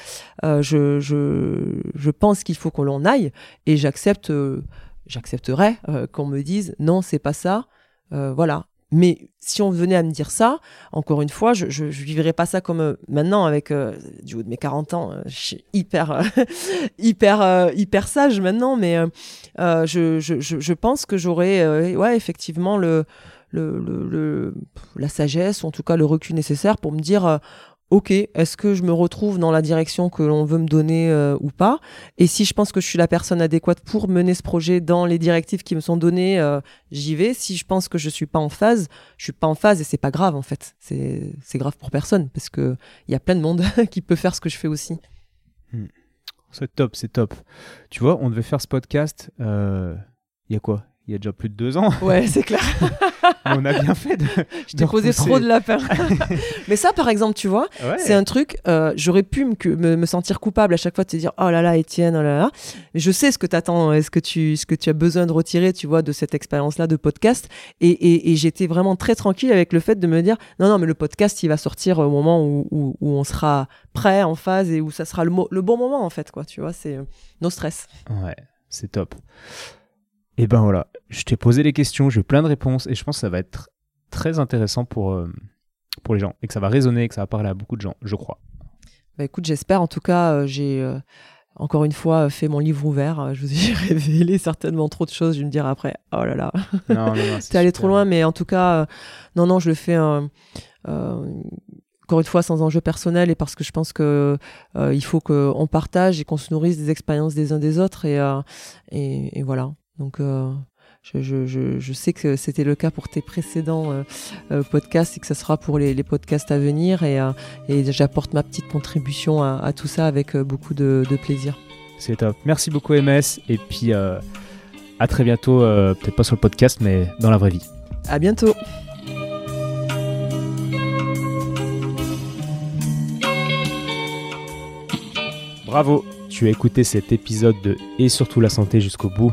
euh, je, je, pense qu'il faut qu'on l'on aille et j'accepte, euh, j'accepterai qu'on me dise non, c'est pas ça. voilà, mais si on venait à me dire ça, encore une fois, je, je, vivrais pas ça comme euh, maintenant avec euh, du haut de mes 40 ans, euh, je suis hyper <laughs> hyper hyper sage maintenant, mais je, je, je, pense que j'aurais ouais effectivement le le, le, la sagesse, en tout cas le recul nécessaire pour me dire ok, est-ce que je me retrouve dans la direction que l'on veut me donner euh, ou pas? Et si je pense que je suis la personne adéquate pour mener ce projet dans les directives qui me sont données, euh, j'y vais. Si je pense que je suis pas en phase, je suis pas en phase et c'est pas grave en fait. C'est grave pour personne parce que il y a plein de monde <laughs> qui peut faire ce que je fais aussi. Hmm. C'est top, c'est top. Tu vois, on devait faire ce podcast. Euh, il y a quoi? Il y a déjà plus de deux ans. Ouais, c'est clair. <laughs> on a bien fait de. Je t'ai posé trop de lapin. <laughs> Mais ça, par exemple, tu vois, c'est un truc, euh, j'aurais pu me, me, sentir coupable à chaque fois de te dire oh là là, Étienne, oh là là. Mais je sais ce que tu attends, ce que tu, ce que tu as besoin de retirer, tu vois, de cette expérience-là de podcast. Et, et, et j'étais vraiment très tranquille avec le fait de me dire non, non, mais le podcast, il va sortir au moment où, où, où on sera prêt, en phase et où ça sera le, le bon moment, en fait, quoi. Tu vois, c'est euh, nos stress. Ouais, c'est top. Et ben voilà, je t'ai posé les questions, j'ai eu plein de réponses et je pense que ça va être très intéressant pour, euh, pour les gens et que ça va résonner et que ça va parler à beaucoup de gens, je crois. Bah écoute, j'espère. En tout cas, euh, j'ai euh, encore une fois fait mon livre ouvert. Je vous ai <laughs> révélé certainement trop de choses. Je vais me dire après, oh là là, non, <laughs> t'es allé trop loin. Mais en tout cas, non, non, je le fais encore une fois sans enjeu personnel et parce que je pense que il faut qu'on partage et qu'on se nourrisse des expériences des uns des autres et, et voilà. Donc, euh, je, sais que c'était le cas pour tes précédents euh, euh, podcasts et que ça sera pour les, podcasts à venir. Et, j'apporte ma petite contribution à, tout ça avec beaucoup de, de plaisir. C'est top. Merci beaucoup, MS. Et puis, à très bientôt, peut-être pas sur le podcast, mais dans la vraie vie. À bientôt. Bravo, tu as écouté cet épisode de Et surtout la santé jusqu'au bout.